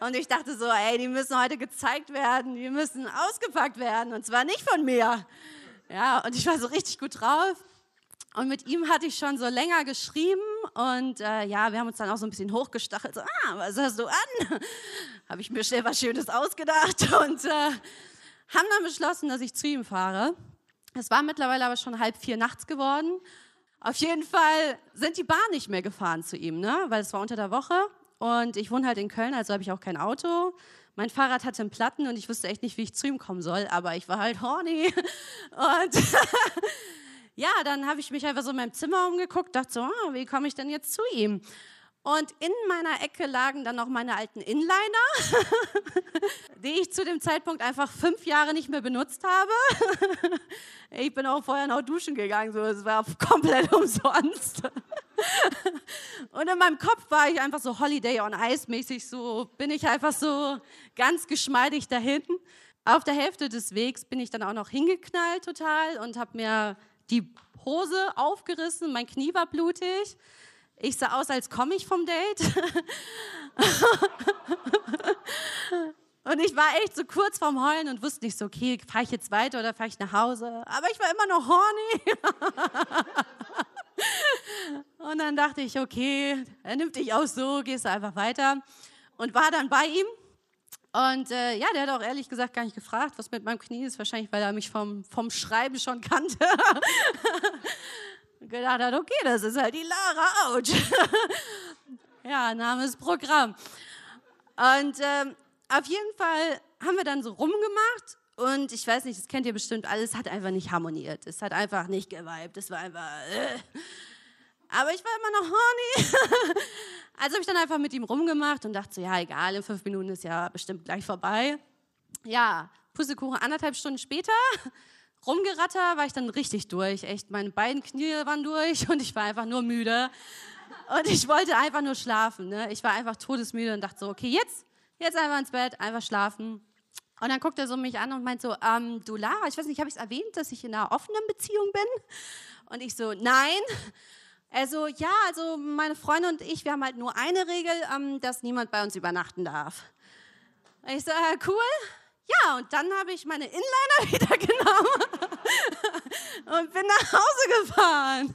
Und ich dachte so, ey, die müssen heute gezeigt werden, die müssen ausgepackt werden und zwar nicht von mir. Ja, und ich war so richtig gut drauf. Und mit ihm hatte ich schon so länger geschrieben und äh, ja, wir haben uns dann auch so ein bisschen hochgestachelt. So, ah, was hast du an? Habe ich mir schnell was Schönes ausgedacht und äh, haben dann beschlossen, dass ich zu ihm fahre. Es war mittlerweile aber schon halb vier nachts geworden. Auf jeden Fall sind die Bahn nicht mehr gefahren zu ihm, ne? weil es war unter der Woche und ich wohne halt in Köln, also habe ich auch kein Auto. Mein Fahrrad hatte einen Platten und ich wusste echt nicht, wie ich zu ihm kommen soll, aber ich war halt horny und ja, dann habe ich mich einfach so in meinem Zimmer umgeguckt, dachte so, ah, wie komme ich denn jetzt zu ihm? Und in meiner Ecke lagen dann noch meine alten Inliner, die ich zu dem Zeitpunkt einfach fünf Jahre nicht mehr benutzt habe. Ich bin auch vorher noch duschen gegangen, so es war komplett umsonst. Und in meinem Kopf war ich einfach so Holiday on Ice mäßig, so bin ich einfach so ganz geschmeidig da hinten. Auf der Hälfte des Wegs bin ich dann auch noch hingeknallt total und habe mir die Hose aufgerissen, mein Knie war blutig. Ich sah aus, als komme ich vom Date. und ich war echt so kurz vorm Heulen und wusste nicht so, okay, fahre ich jetzt weiter oder fahre ich nach Hause? Aber ich war immer noch horny. und dann dachte ich, okay, er nimmt dich auch so, gehst du einfach weiter. Und war dann bei ihm und äh, ja, der hat auch ehrlich gesagt gar nicht gefragt, was mit meinem Knie ist. Wahrscheinlich, weil er mich vom, vom Schreiben schon kannte. gedacht hat, okay, das ist halt die Lara, ouch. ja, Name ist Programm. Und ähm, auf jeden Fall haben wir dann so rumgemacht und ich weiß nicht, das kennt ihr bestimmt, alles hat einfach nicht harmoniert. Es hat einfach nicht geweibt. Es war einfach. Äh. Aber ich war immer noch horny. also habe ich dann einfach mit ihm rumgemacht und dachte so, ja, egal, in fünf Minuten ist ja bestimmt gleich vorbei. Ja, Pussekuchen anderthalb Stunden später, rumgeratter, war ich dann richtig durch. Echt, meine beiden Knie waren durch und ich war einfach nur müde. Und ich wollte einfach nur schlafen. Ne? Ich war einfach todesmüde und dachte so, okay, jetzt, jetzt einfach ins Bett, einfach schlafen. Und dann guckt er so mich an und meint so, ähm, du Lara, ich weiß nicht, habe ich es erwähnt, dass ich in einer offenen Beziehung bin? Und ich so, nein. Also ja, also meine Freunde und ich, wir haben halt nur eine Regel, ähm, dass niemand bei uns übernachten darf. Ich so, äh, cool. Ja, und dann habe ich meine Inliner wieder genommen und bin nach Hause gefahren.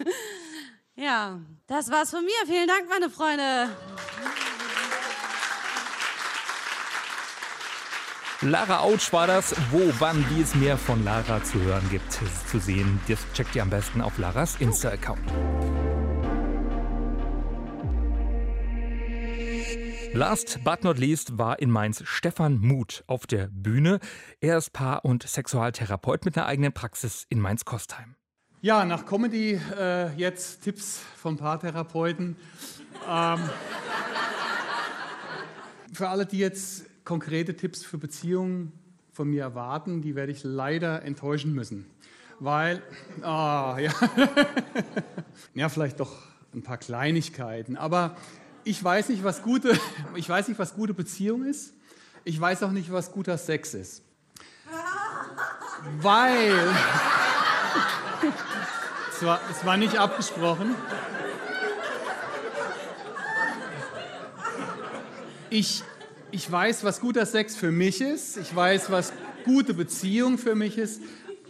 Ja, das war's von mir. Vielen Dank, meine Freunde. Lara Autsch war das. Wo, wann, wie es mehr von Lara zu hören gibt, zu sehen, das checkt ihr am besten auf Laras Insta-Account. Last but not least war in Mainz Stefan Muth auf der Bühne. Er ist Paar- und Sexualtherapeut mit einer eigenen Praxis in Mainz-Kostheim. Ja, nach Comedy äh, jetzt Tipps vom Paartherapeuten. Ähm, für alle, die jetzt konkrete Tipps für Beziehungen von mir erwarten, die werde ich leider enttäuschen müssen. Weil, oh, ja, ja, vielleicht doch ein paar Kleinigkeiten, aber ich weiß nicht, was gute, ich weiß nicht, was gute Beziehung ist. Ich weiß auch nicht, was guter Sex ist. Weil, es war, es war nicht abgesprochen. Ich, ich weiß, was guter Sex für mich ist, ich weiß, was gute Beziehung für mich ist,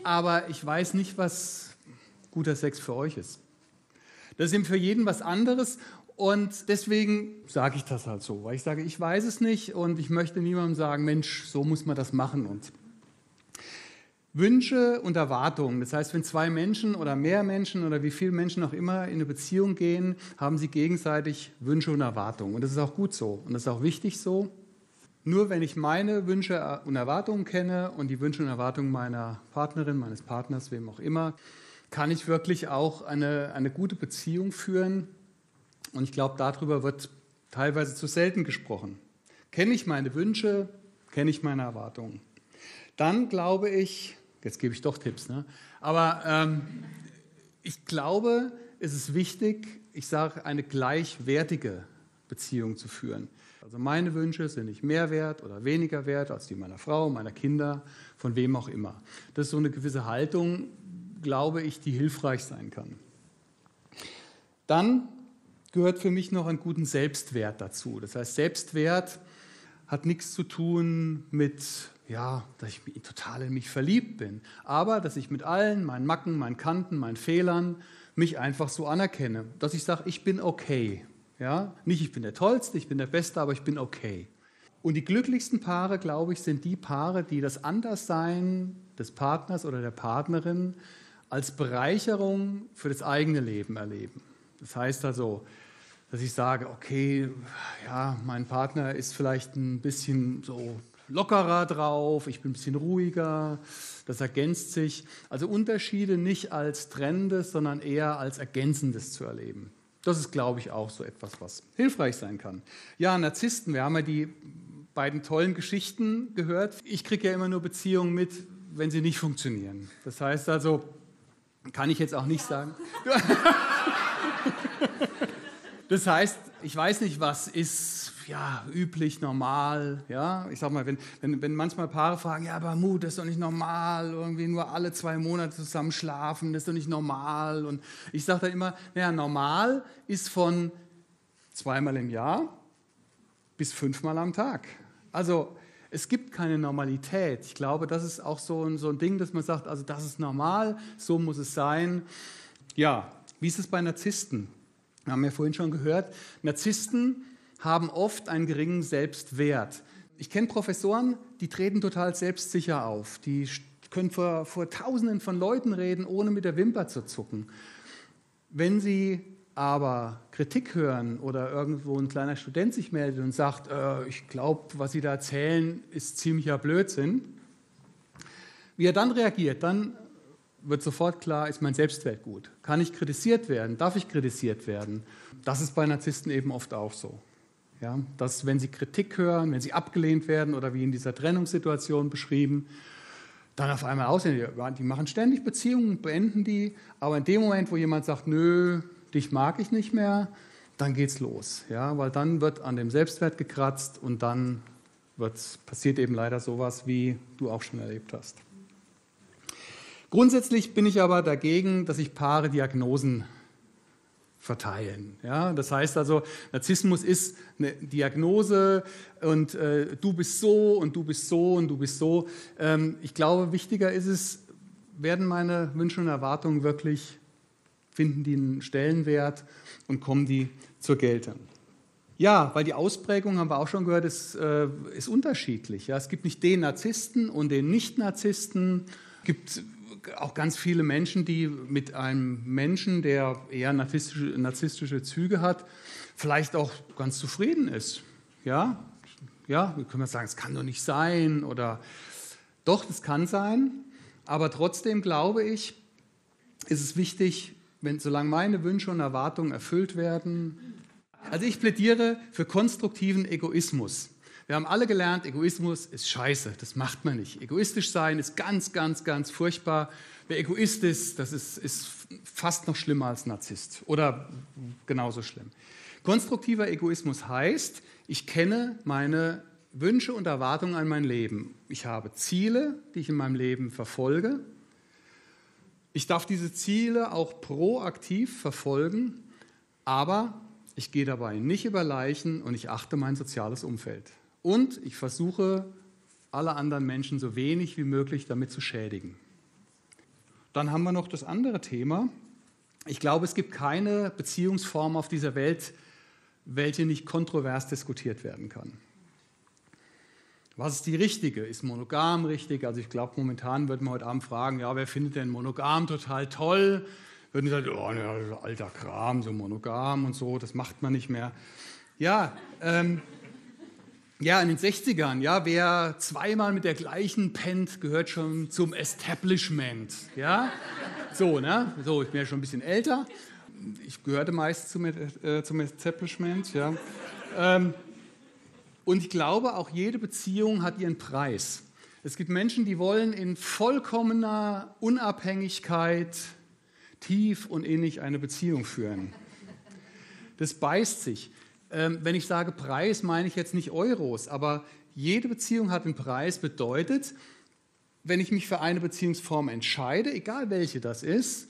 aber ich weiß nicht, was guter Sex für euch ist. Das ist eben für jeden was anderes und deswegen sage ich das halt so, weil ich sage, ich weiß es nicht und ich möchte niemandem sagen, Mensch, so muss man das machen und Wünsche und Erwartungen. Das heißt, wenn zwei Menschen oder mehr Menschen oder wie viele Menschen auch immer in eine Beziehung gehen, haben sie gegenseitig Wünsche und Erwartungen. Und das ist auch gut so und das ist auch wichtig so. Nur wenn ich meine Wünsche und Erwartungen kenne und die Wünsche und Erwartungen meiner Partnerin, meines Partners, wem auch immer, kann ich wirklich auch eine, eine gute Beziehung führen. Und ich glaube, darüber wird teilweise zu selten gesprochen. Kenne ich meine Wünsche, kenne ich meine Erwartungen. Dann glaube ich, jetzt gebe ich doch Tipps, ne? aber ähm, ich glaube, es ist wichtig, ich sage, eine gleichwertige Beziehung zu führen. Also meine Wünsche sind nicht mehr wert oder weniger wert als die meiner Frau, meiner Kinder, von wem auch immer. Das ist so eine gewisse Haltung, glaube ich, die hilfreich sein kann. Dann gehört für mich noch einen guten Selbstwert dazu. Das heißt, Selbstwert hat nichts zu tun mit, ja, dass ich total in mich verliebt bin, aber dass ich mit allen meinen Macken, meinen Kanten, meinen Fehlern mich einfach so anerkenne, dass ich sage, ich bin okay. Ja? Nicht, ich bin der Tollste, ich bin der Beste, aber ich bin okay. Und die glücklichsten Paare, glaube ich, sind die Paare, die das Anderssein des Partners oder der Partnerin als Bereicherung für das eigene Leben erleben. Das heißt also, dass ich sage, okay, ja, mein Partner ist vielleicht ein bisschen so lockerer drauf, ich bin ein bisschen ruhiger, das ergänzt sich. Also Unterschiede nicht als Trennendes, sondern eher als Ergänzendes zu erleben. Das ist, glaube ich, auch so etwas, was hilfreich sein kann. Ja, Narzissten, wir haben ja die beiden tollen Geschichten gehört. Ich kriege ja immer nur Beziehungen mit, wenn sie nicht funktionieren. Das heißt also, kann ich jetzt auch nicht sagen. Das heißt, ich weiß nicht, was ist ja, üblich, normal. Ja? Ich sag mal, wenn, wenn, wenn manchmal Paare fragen, ja, aber Mut, das ist doch nicht normal, irgendwie nur alle zwei Monate zusammen schlafen, das ist doch nicht normal. Und ich sage dann immer, naja, normal ist von zweimal im Jahr bis fünfmal am Tag. Also es gibt keine Normalität. Ich glaube, das ist auch so ein, so ein Ding, dass man sagt, also das ist normal, so muss es sein. Ja, wie ist es bei Narzissten? Wir haben ja vorhin schon gehört, Narzissten haben oft einen geringen Selbstwert. Ich kenne Professoren, die treten total selbstsicher auf. Die können vor, vor Tausenden von Leuten reden, ohne mit der Wimper zu zucken. Wenn sie aber Kritik hören oder irgendwo ein kleiner Student sich meldet und sagt, äh, ich glaube, was Sie da erzählen, ist ziemlicher Blödsinn, wie er dann reagiert, dann wird sofort klar, ist mein Selbstwert gut? Kann ich kritisiert werden? Darf ich kritisiert werden? Das ist bei Narzissten eben oft auch so. Ja, dass wenn sie Kritik hören, wenn sie abgelehnt werden oder wie in dieser Trennungssituation beschrieben, dann auf einmal aussehen, die machen ständig Beziehungen, beenden die, aber in dem Moment, wo jemand sagt, nö, dich mag ich nicht mehr, dann geht's los, ja, weil dann wird an dem Selbstwert gekratzt und dann wird, passiert eben leider sowas, wie du auch schon erlebt hast. Grundsätzlich bin ich aber dagegen, dass sich Paare Diagnosen verteilen. Ja, das heißt also, Narzissmus ist eine Diagnose und äh, du bist so und du bist so und du bist so. Ähm, ich glaube, wichtiger ist es, werden meine Wünsche und Erwartungen wirklich, finden die einen Stellenwert und kommen die zur Geltung. Ja, weil die Ausprägung, haben wir auch schon gehört, ist, äh, ist unterschiedlich. Ja, es gibt nicht den Narzissten und den Nicht-Narzissten. Es gibt auch ganz viele Menschen, die mit einem Menschen, der eher narzisstische, narzisstische Züge hat, vielleicht auch ganz zufrieden ist. Ja, ja, wir können sagen, es kann doch nicht sein oder doch, das kann sein. Aber trotzdem glaube ich, ist es wichtig, wenn, solange meine Wünsche und Erwartungen erfüllt werden. Also ich plädiere für konstruktiven Egoismus. Wir haben alle gelernt, Egoismus ist scheiße, das macht man nicht. Egoistisch sein ist ganz, ganz, ganz furchtbar. Wer Egoist ist, das ist, ist fast noch schlimmer als Narzisst oder genauso schlimm. Konstruktiver Egoismus heißt, ich kenne meine Wünsche und Erwartungen an mein Leben. Ich habe Ziele, die ich in meinem Leben verfolge. Ich darf diese Ziele auch proaktiv verfolgen, aber ich gehe dabei nicht über Leichen und ich achte mein soziales Umfeld. Und ich versuche, alle anderen Menschen so wenig wie möglich damit zu schädigen. Dann haben wir noch das andere Thema. Ich glaube, es gibt keine Beziehungsform auf dieser Welt, welche nicht kontrovers diskutiert werden kann. Was ist die richtige? Ist monogam richtig? Also ich glaube, momentan würden wir heute Abend fragen, ja, wer findet denn monogam total toll? Würden sagen, oh, ne, alter Kram, so monogam und so, das macht man nicht mehr. Ja, ähm, ja, in den 60ern, ja, wer zweimal mit der gleichen pennt, gehört schon zum Establishment, ja. So, ne, so, ich bin ja schon ein bisschen älter. Ich gehörte meist zum, äh, zum Establishment, ja. Ähm, und ich glaube, auch jede Beziehung hat ihren Preis. Es gibt Menschen, die wollen in vollkommener Unabhängigkeit tief und innig eine Beziehung führen. Das beißt sich. Ähm, wenn ich sage Preis, meine ich jetzt nicht Euros, aber jede Beziehung hat einen Preis, bedeutet, wenn ich mich für eine Beziehungsform entscheide, egal welche das ist,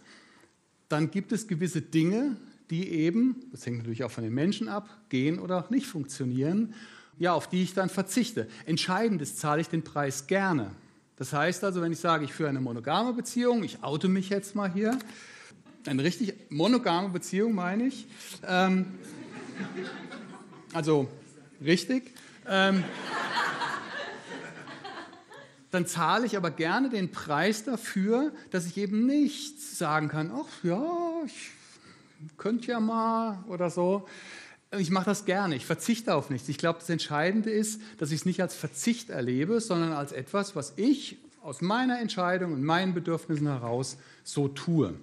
dann gibt es gewisse Dinge, die eben, das hängt natürlich auch von den Menschen ab, gehen oder nicht funktionieren, ja, auf die ich dann verzichte. Entscheidend ist, zahle ich den Preis gerne. Das heißt also, wenn ich sage, ich führe eine monogame Beziehung, ich oute mich jetzt mal hier, eine richtig monogame Beziehung meine ich, ähm, also richtig. Ähm, dann zahle ich aber gerne den Preis dafür, dass ich eben nicht sagen kann, ach ja, ich könnte ja mal oder so. Ich mache das gerne, ich verzichte auf nichts. Ich glaube, das Entscheidende ist, dass ich es nicht als Verzicht erlebe, sondern als etwas, was ich aus meiner Entscheidung und meinen Bedürfnissen heraus so tue.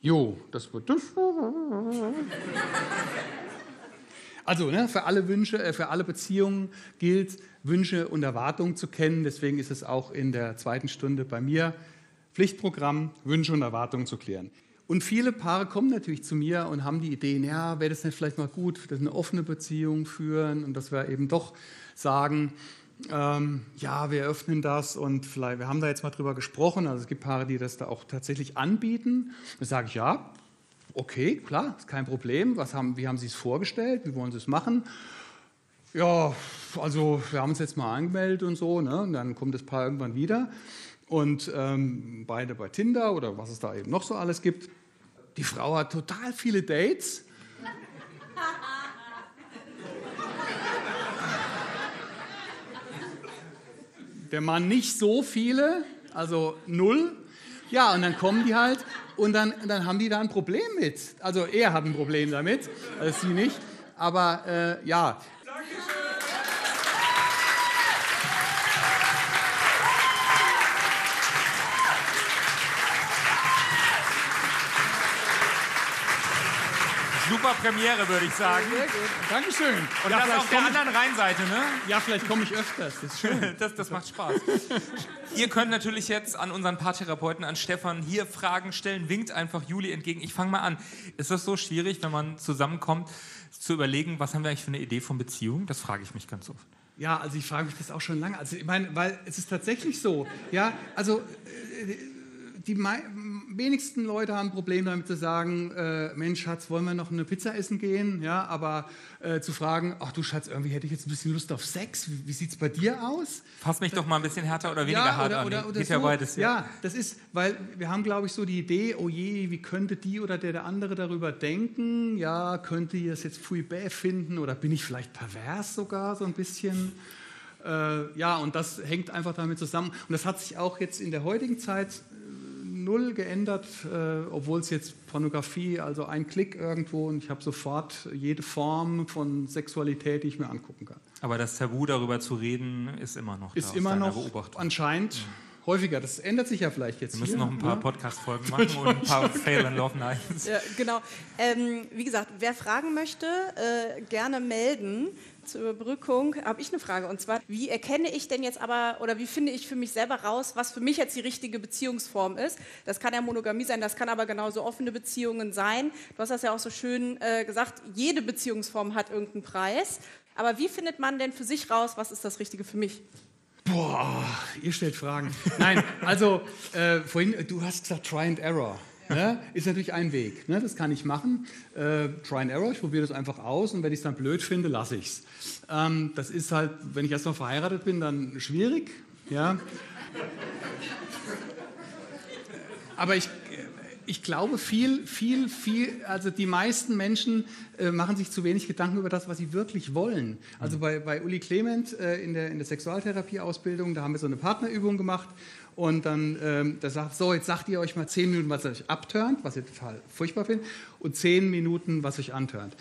Jo, das wird das. Also ne, für alle Wünsche, äh, für alle Beziehungen gilt, Wünsche und Erwartungen zu kennen. Deswegen ist es auch in der zweiten Stunde bei mir Pflichtprogramm, Wünsche und Erwartungen zu klären. Und viele Paare kommen natürlich zu mir und haben die Ideen, ja, wäre das nicht vielleicht mal gut, dass eine offene Beziehung führen und dass wir eben doch sagen, ähm, ja, wir öffnen das und vielleicht, wir haben da jetzt mal drüber gesprochen, also es gibt Paare, die das da auch tatsächlich anbieten. Da sage ich, ja, Okay, klar, ist kein Problem. Was haben, wie haben Sie es vorgestellt? Wie wollen Sie es machen? Ja, also wir haben uns jetzt mal angemeldet und so, ne? und dann kommt das Paar irgendwann wieder und ähm, beide bei Tinder oder was es da eben noch so alles gibt. Die Frau hat total viele Dates. Der Mann nicht so viele, also null. Ja, und dann kommen die halt und dann, dann haben die da ein Problem mit. Also er hat ein Problem damit, also sie nicht. Aber äh, ja. Super Premiere, würde ich sagen. Sehr gut. Dankeschön. Und ja, das auf der anderen Rheinseite, ne? Ja, vielleicht komme ich öfters. Das ist schön. das, das macht Spaß. Ihr könnt natürlich jetzt an unseren Paartherapeuten, an Stefan, hier Fragen stellen. Winkt einfach Juli entgegen. Ich fange mal an. Ist das so schwierig, wenn man zusammenkommt, zu überlegen, was haben wir eigentlich für eine Idee von Beziehung? Das frage ich mich ganz oft. Ja, also ich frage mich das auch schon lange. Also ich meine, weil es ist tatsächlich so. Ja, also äh, die wenigsten Leute haben ein Problem damit zu sagen, äh, Mensch, Schatz, wollen wir noch eine Pizza essen gehen? Ja, aber äh, zu fragen, ach du Schatz, irgendwie hätte ich jetzt ein bisschen Lust auf Sex. Wie, wie sieht es bei dir aus? Fass mich doch mal ein bisschen härter oder weniger ja, hart oder, an. Oder, oder so. ja beides. Ja. ja, das ist, weil wir haben, glaube ich, so die Idee, oh je, wie könnte die oder der, der andere darüber denken? Ja, könnte ich das jetzt fui bäh finden oder bin ich vielleicht pervers sogar so ein bisschen? Äh, ja, und das hängt einfach damit zusammen. Und das hat sich auch jetzt in der heutigen Zeit null geändert, äh, obwohl es jetzt Pornografie, also ein Klick irgendwo und ich habe sofort jede Form von Sexualität, die ich mir angucken kann. Aber das Tabu darüber zu reden ist immer noch ist da immer noch Beobachtung. anscheinend mhm. häufiger. Das ändert sich ja vielleicht jetzt. Wir müssen hier, noch ein paar ne? Podcast-Folgen machen und ein paar Fail and Love Nights. Ja, genau. Ähm, wie gesagt, wer fragen möchte, äh, gerne melden. Zur Überbrückung habe ich eine Frage und zwar, wie erkenne ich denn jetzt aber oder wie finde ich für mich selber raus, was für mich jetzt die richtige Beziehungsform ist? Das kann ja Monogamie sein, das kann aber genauso offene Beziehungen sein. Du hast das ja auch so schön äh, gesagt, jede Beziehungsform hat irgendeinen Preis. Aber wie findet man denn für sich raus, was ist das Richtige für mich? Boah, ihr stellt Fragen. Nein, also äh, vorhin, du hast gesagt Try and Error. Ne? Ist natürlich ein Weg. Ne? Das kann ich machen. Äh, try and Error, ich probiere das einfach aus und wenn ich es dann blöd finde, lasse ich es. Ähm, das ist halt, wenn ich erstmal verheiratet bin, dann schwierig. Ja? Aber ich, ich glaube, viel, viel, viel, also die meisten Menschen äh, machen sich zu wenig Gedanken über das, was sie wirklich wollen. Also bei, bei Uli Clement äh, in der, in der Sexualtherapieausbildung, da haben wir so eine Partnerübung gemacht und dann ähm, da sagt so, jetzt sagt ihr euch mal zehn Minuten, was euch abturnt, was ihr total furchtbar findet, und zehn Minuten, was euch anturnt.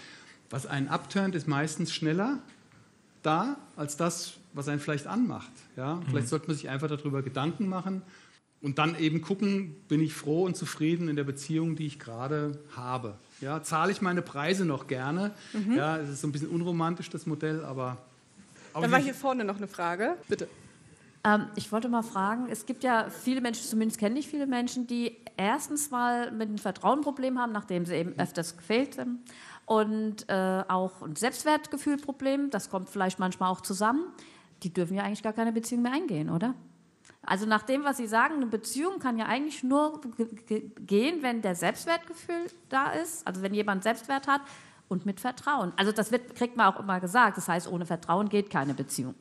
Was einen abturnt, ist meistens schneller da, als das, was einen vielleicht anmacht. Ja? Vielleicht sollte man sich einfach darüber Gedanken machen und dann eben gucken, bin ich froh und zufrieden in der Beziehung, die ich gerade habe. Ja, zahle ich meine Preise noch gerne? Mhm. Ja, es ist so ein bisschen unromantisch, das Modell, aber... aber Dann war hier vorne noch eine Frage. Bitte. Ähm, ich wollte mal fragen, es gibt ja viele Menschen, zumindest kenne ich viele Menschen, die erstens mal mit einem Vertrauenproblem haben, nachdem sie eben öfters gefehlt sind. Und äh, auch ein Selbstwertgefühlproblem, das kommt vielleicht manchmal auch zusammen. Die dürfen ja eigentlich gar keine Beziehung mehr eingehen, oder? Also nach dem, was Sie sagen, eine Beziehung kann ja eigentlich nur ge- ge- gehen, wenn der Selbstwertgefühl da ist, also wenn jemand Selbstwert hat und mit Vertrauen. Also das wird, kriegt man auch immer gesagt. Das heißt, ohne Vertrauen geht keine Beziehung.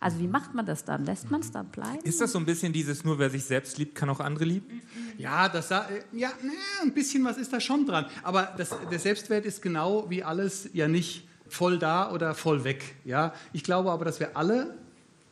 Also wie macht man das dann? Lässt man es dann bleiben? Ist das so ein bisschen dieses, nur wer sich selbst liebt, kann auch andere lieben? Ja, das, äh, ja na, ein bisschen was ist da schon dran. Aber das, der Selbstwert ist genau wie alles ja nicht voll da oder voll weg. Ja? Ich glaube aber, dass wir alle,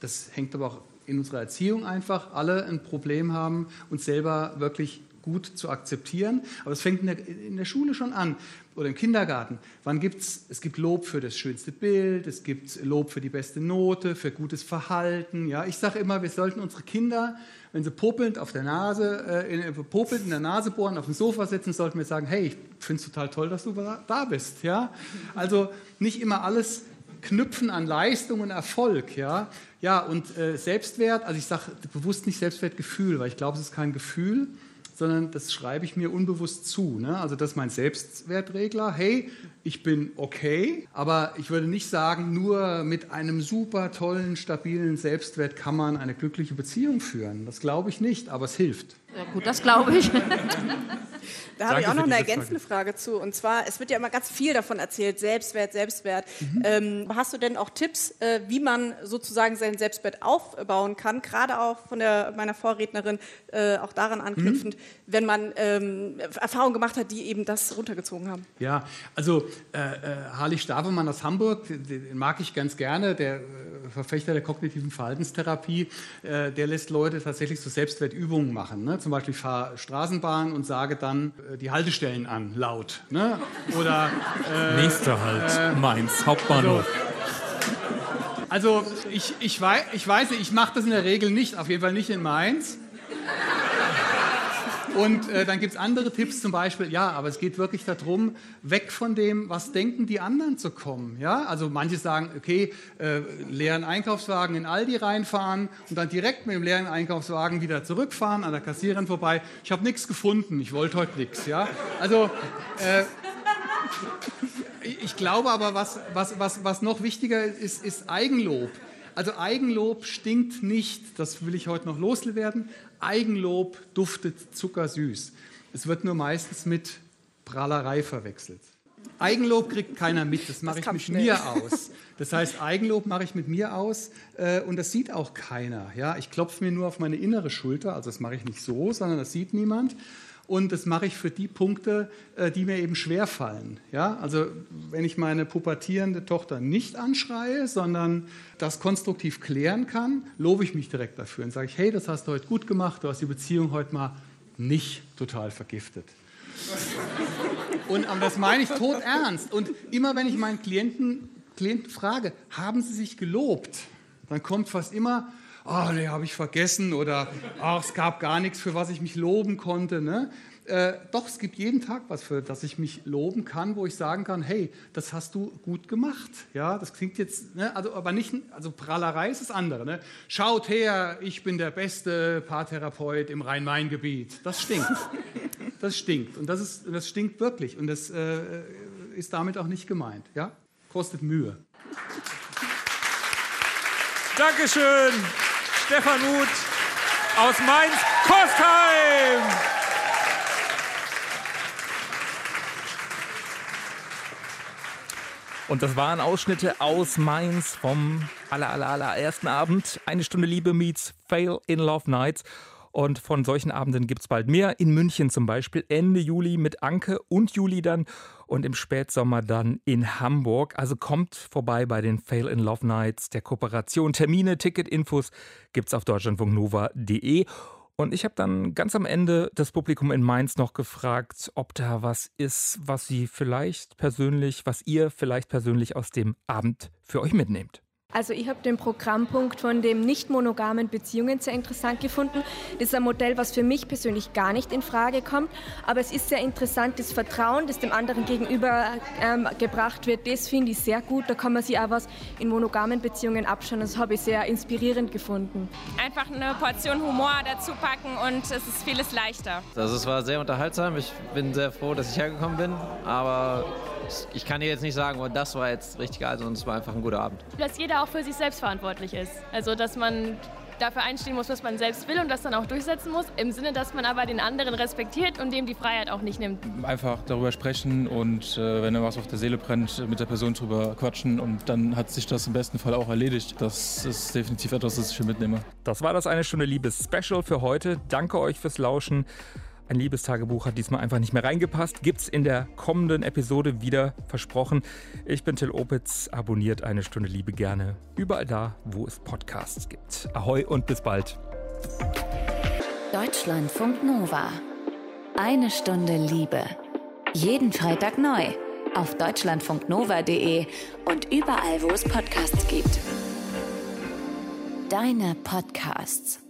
das hängt aber auch in unserer Erziehung einfach, alle ein Problem haben, uns selber wirklich gut zu akzeptieren. Aber das fängt in der, in der Schule schon an oder im Kindergarten. Wann gibt's, es gibt Lob für das schönste Bild, es gibt Lob für die beste Note, für gutes Verhalten. Ja, ich sage immer, wir sollten unsere Kinder, wenn sie popelnd auf der Nase, äh, in, popelnd in der Nase bohren, auf dem Sofa sitzen, sollten wir sagen, hey, ich finde es total toll, dass du da bist. Ja, also nicht immer alles knüpfen an Leistung und Erfolg, ja. Ja, und äh, Selbstwert, also ich sage bewusst nicht Selbstwertgefühl, weil ich glaube, es ist kein Gefühl, sondern das schreibe ich mir unbewusst zu. Ne? Also das ist mein Selbstwertregler. Hey, ich bin okay, aber ich würde nicht sagen, nur mit einem super tollen, stabilen Selbstwert kann man eine glückliche Beziehung führen. Das glaube ich nicht, aber es hilft. Ja, gut, das glaube ich. Da habe ich auch noch eine ergänzende Frage. zu. Und zwar, es wird ja immer ganz viel davon erzählt, Selbstwert, Selbstwert. Ähm, hast du denn auch Tipps, äh, wie man sozusagen seinen Selbstwert aufbauen kann? Gerade auch von der, meiner Vorrednerin, äh, auch daran anknüpfend, wenn man ähm, Erfahrungen gemacht hat, die eben das runtergezogen haben. Ja, also äh, äh, Harley Stavemann aus Hamburg, den, den mag ich ganz gerne, der äh, Verfechter der kognitiven Verhaltenstherapie, äh, der lässt Leute tatsächlich so Selbstwertübungen machen. Ne? Zum Beispiel ich fahre Straßenbahn und sage dann äh, die Haltestellen an, laut. Ne? Oder Nächster Halt, Mainz, Hauptbahnhof. Also ich, ich, weiß, ich weiß, nicht, ich mache das in der Regel nicht, auf jeden Fall nicht in Mainz. Und äh, dann gibt es andere Tipps, zum Beispiel, ja, aber es geht wirklich darum, weg von dem, was denken die anderen zu kommen. Ja? Also manche sagen, okay, äh, leeren Einkaufswagen in Aldi reinfahren und dann direkt mit dem leeren Einkaufswagen wieder zurückfahren, an der Kassiererin vorbei. Ich habe nichts gefunden, ich wollte heute nichts. Ja? Also äh, ich glaube aber, was, was, was, was noch wichtiger ist, ist Eigenlob. Also Eigenlob stinkt nicht, das will ich heute noch loswerden. Eigenlob duftet zuckersüß. Es wird nur meistens mit Prahlerei verwechselt. Eigenlob kriegt keiner mit, das mache ich mit schnell. mir aus. Das heißt, Eigenlob mache ich mit mir aus äh, und das sieht auch keiner. Ja? Ich klopfe mir nur auf meine innere Schulter, also das mache ich nicht so, sondern das sieht niemand. Und das mache ich für die Punkte, äh, die mir eben schwerfallen. Ja? Also wenn ich meine pubertierende Tochter nicht anschreie, sondern das konstruktiv klären kann, lobe ich mich direkt dafür und sage ich, hey, das hast du heute gut gemacht, du hast die Beziehung heute mal nicht total vergiftet. Und das meine ich tot ernst. Und immer wenn ich meinen Klienten, Klienten frage, haben sie sich gelobt, dann kommt fast immer, oh, nee, habe ich vergessen oder ach, es gab gar nichts, für was ich mich loben konnte. Ne? Äh, doch, es gibt jeden Tag was, für das ich mich loben kann, wo ich sagen kann, hey, das hast du gut gemacht. Ja, das klingt jetzt, ne, also, aber nicht, also Prahlerei ist das andere. Ne? Schaut her, ich bin der beste Paartherapeut im Rhein-Main-Gebiet. Das stinkt. Das stinkt. Und das, ist, das stinkt wirklich. Und das äh, ist damit auch nicht gemeint. Ja? Kostet Mühe. Dankeschön, Stefan Huth aus Mainz-Kostheim. Und das waren Ausschnitte aus Mainz vom aller, aller, allerersten Abend. Eine Stunde Liebe meets Fail in Love Nights. Und von solchen Abenden gibt es bald mehr. In München zum Beispiel Ende Juli mit Anke und Juli dann und im Spätsommer dann in Hamburg. Also kommt vorbei bei den Fail in Love Nights der Kooperation. Termine, Ticketinfos es auf deutschlandfunknova.de. Und ich habe dann ganz am Ende das Publikum in Mainz noch gefragt, ob da was ist, was Sie vielleicht persönlich, was ihr vielleicht persönlich aus dem Abend für euch mitnehmt. Also ich habe den Programmpunkt von dem nicht monogamen Beziehungen sehr interessant gefunden. Das ist ein Modell, was für mich persönlich gar nicht in Frage kommt. Aber es ist sehr interessant, das Vertrauen, das dem anderen gegenüber ähm, gebracht wird, das finde ich sehr gut. Da kann man sich auch was in monogamen Beziehungen abschauen. Das habe ich sehr inspirierend gefunden. Einfach eine Portion Humor dazu packen und es ist vieles leichter. Also es war sehr unterhaltsam. Ich bin sehr froh, dass ich hergekommen bin. Aber ich kann dir jetzt nicht sagen, oh, das war jetzt richtig geil, sondern es war einfach ein guter Abend. Dass jeder auch für sich selbst verantwortlich ist. Also, dass man dafür einstehen muss, was man selbst will und das dann auch durchsetzen muss, im Sinne, dass man aber den anderen respektiert und dem die Freiheit auch nicht nimmt. Einfach darüber sprechen und äh, wenn was auf der Seele brennt, mit der Person drüber quatschen und dann hat sich das im besten Fall auch erledigt. Das ist definitiv etwas, das ich hier mitnehme. Das war das eine Stunde Liebes-Special für heute. Danke euch fürs Lauschen. Ein Liebestagebuch hat diesmal einfach nicht mehr reingepasst. Gibt's in der kommenden Episode wieder versprochen. Ich bin Till Opitz. Abonniert eine Stunde Liebe gerne. Überall da, wo es Podcasts gibt. Ahoi und bis bald. Deutschlandfunk Nova. Eine Stunde Liebe. Jeden Freitag neu. Auf deutschlandfunknova.de und überall, wo es Podcasts gibt. Deine Podcasts.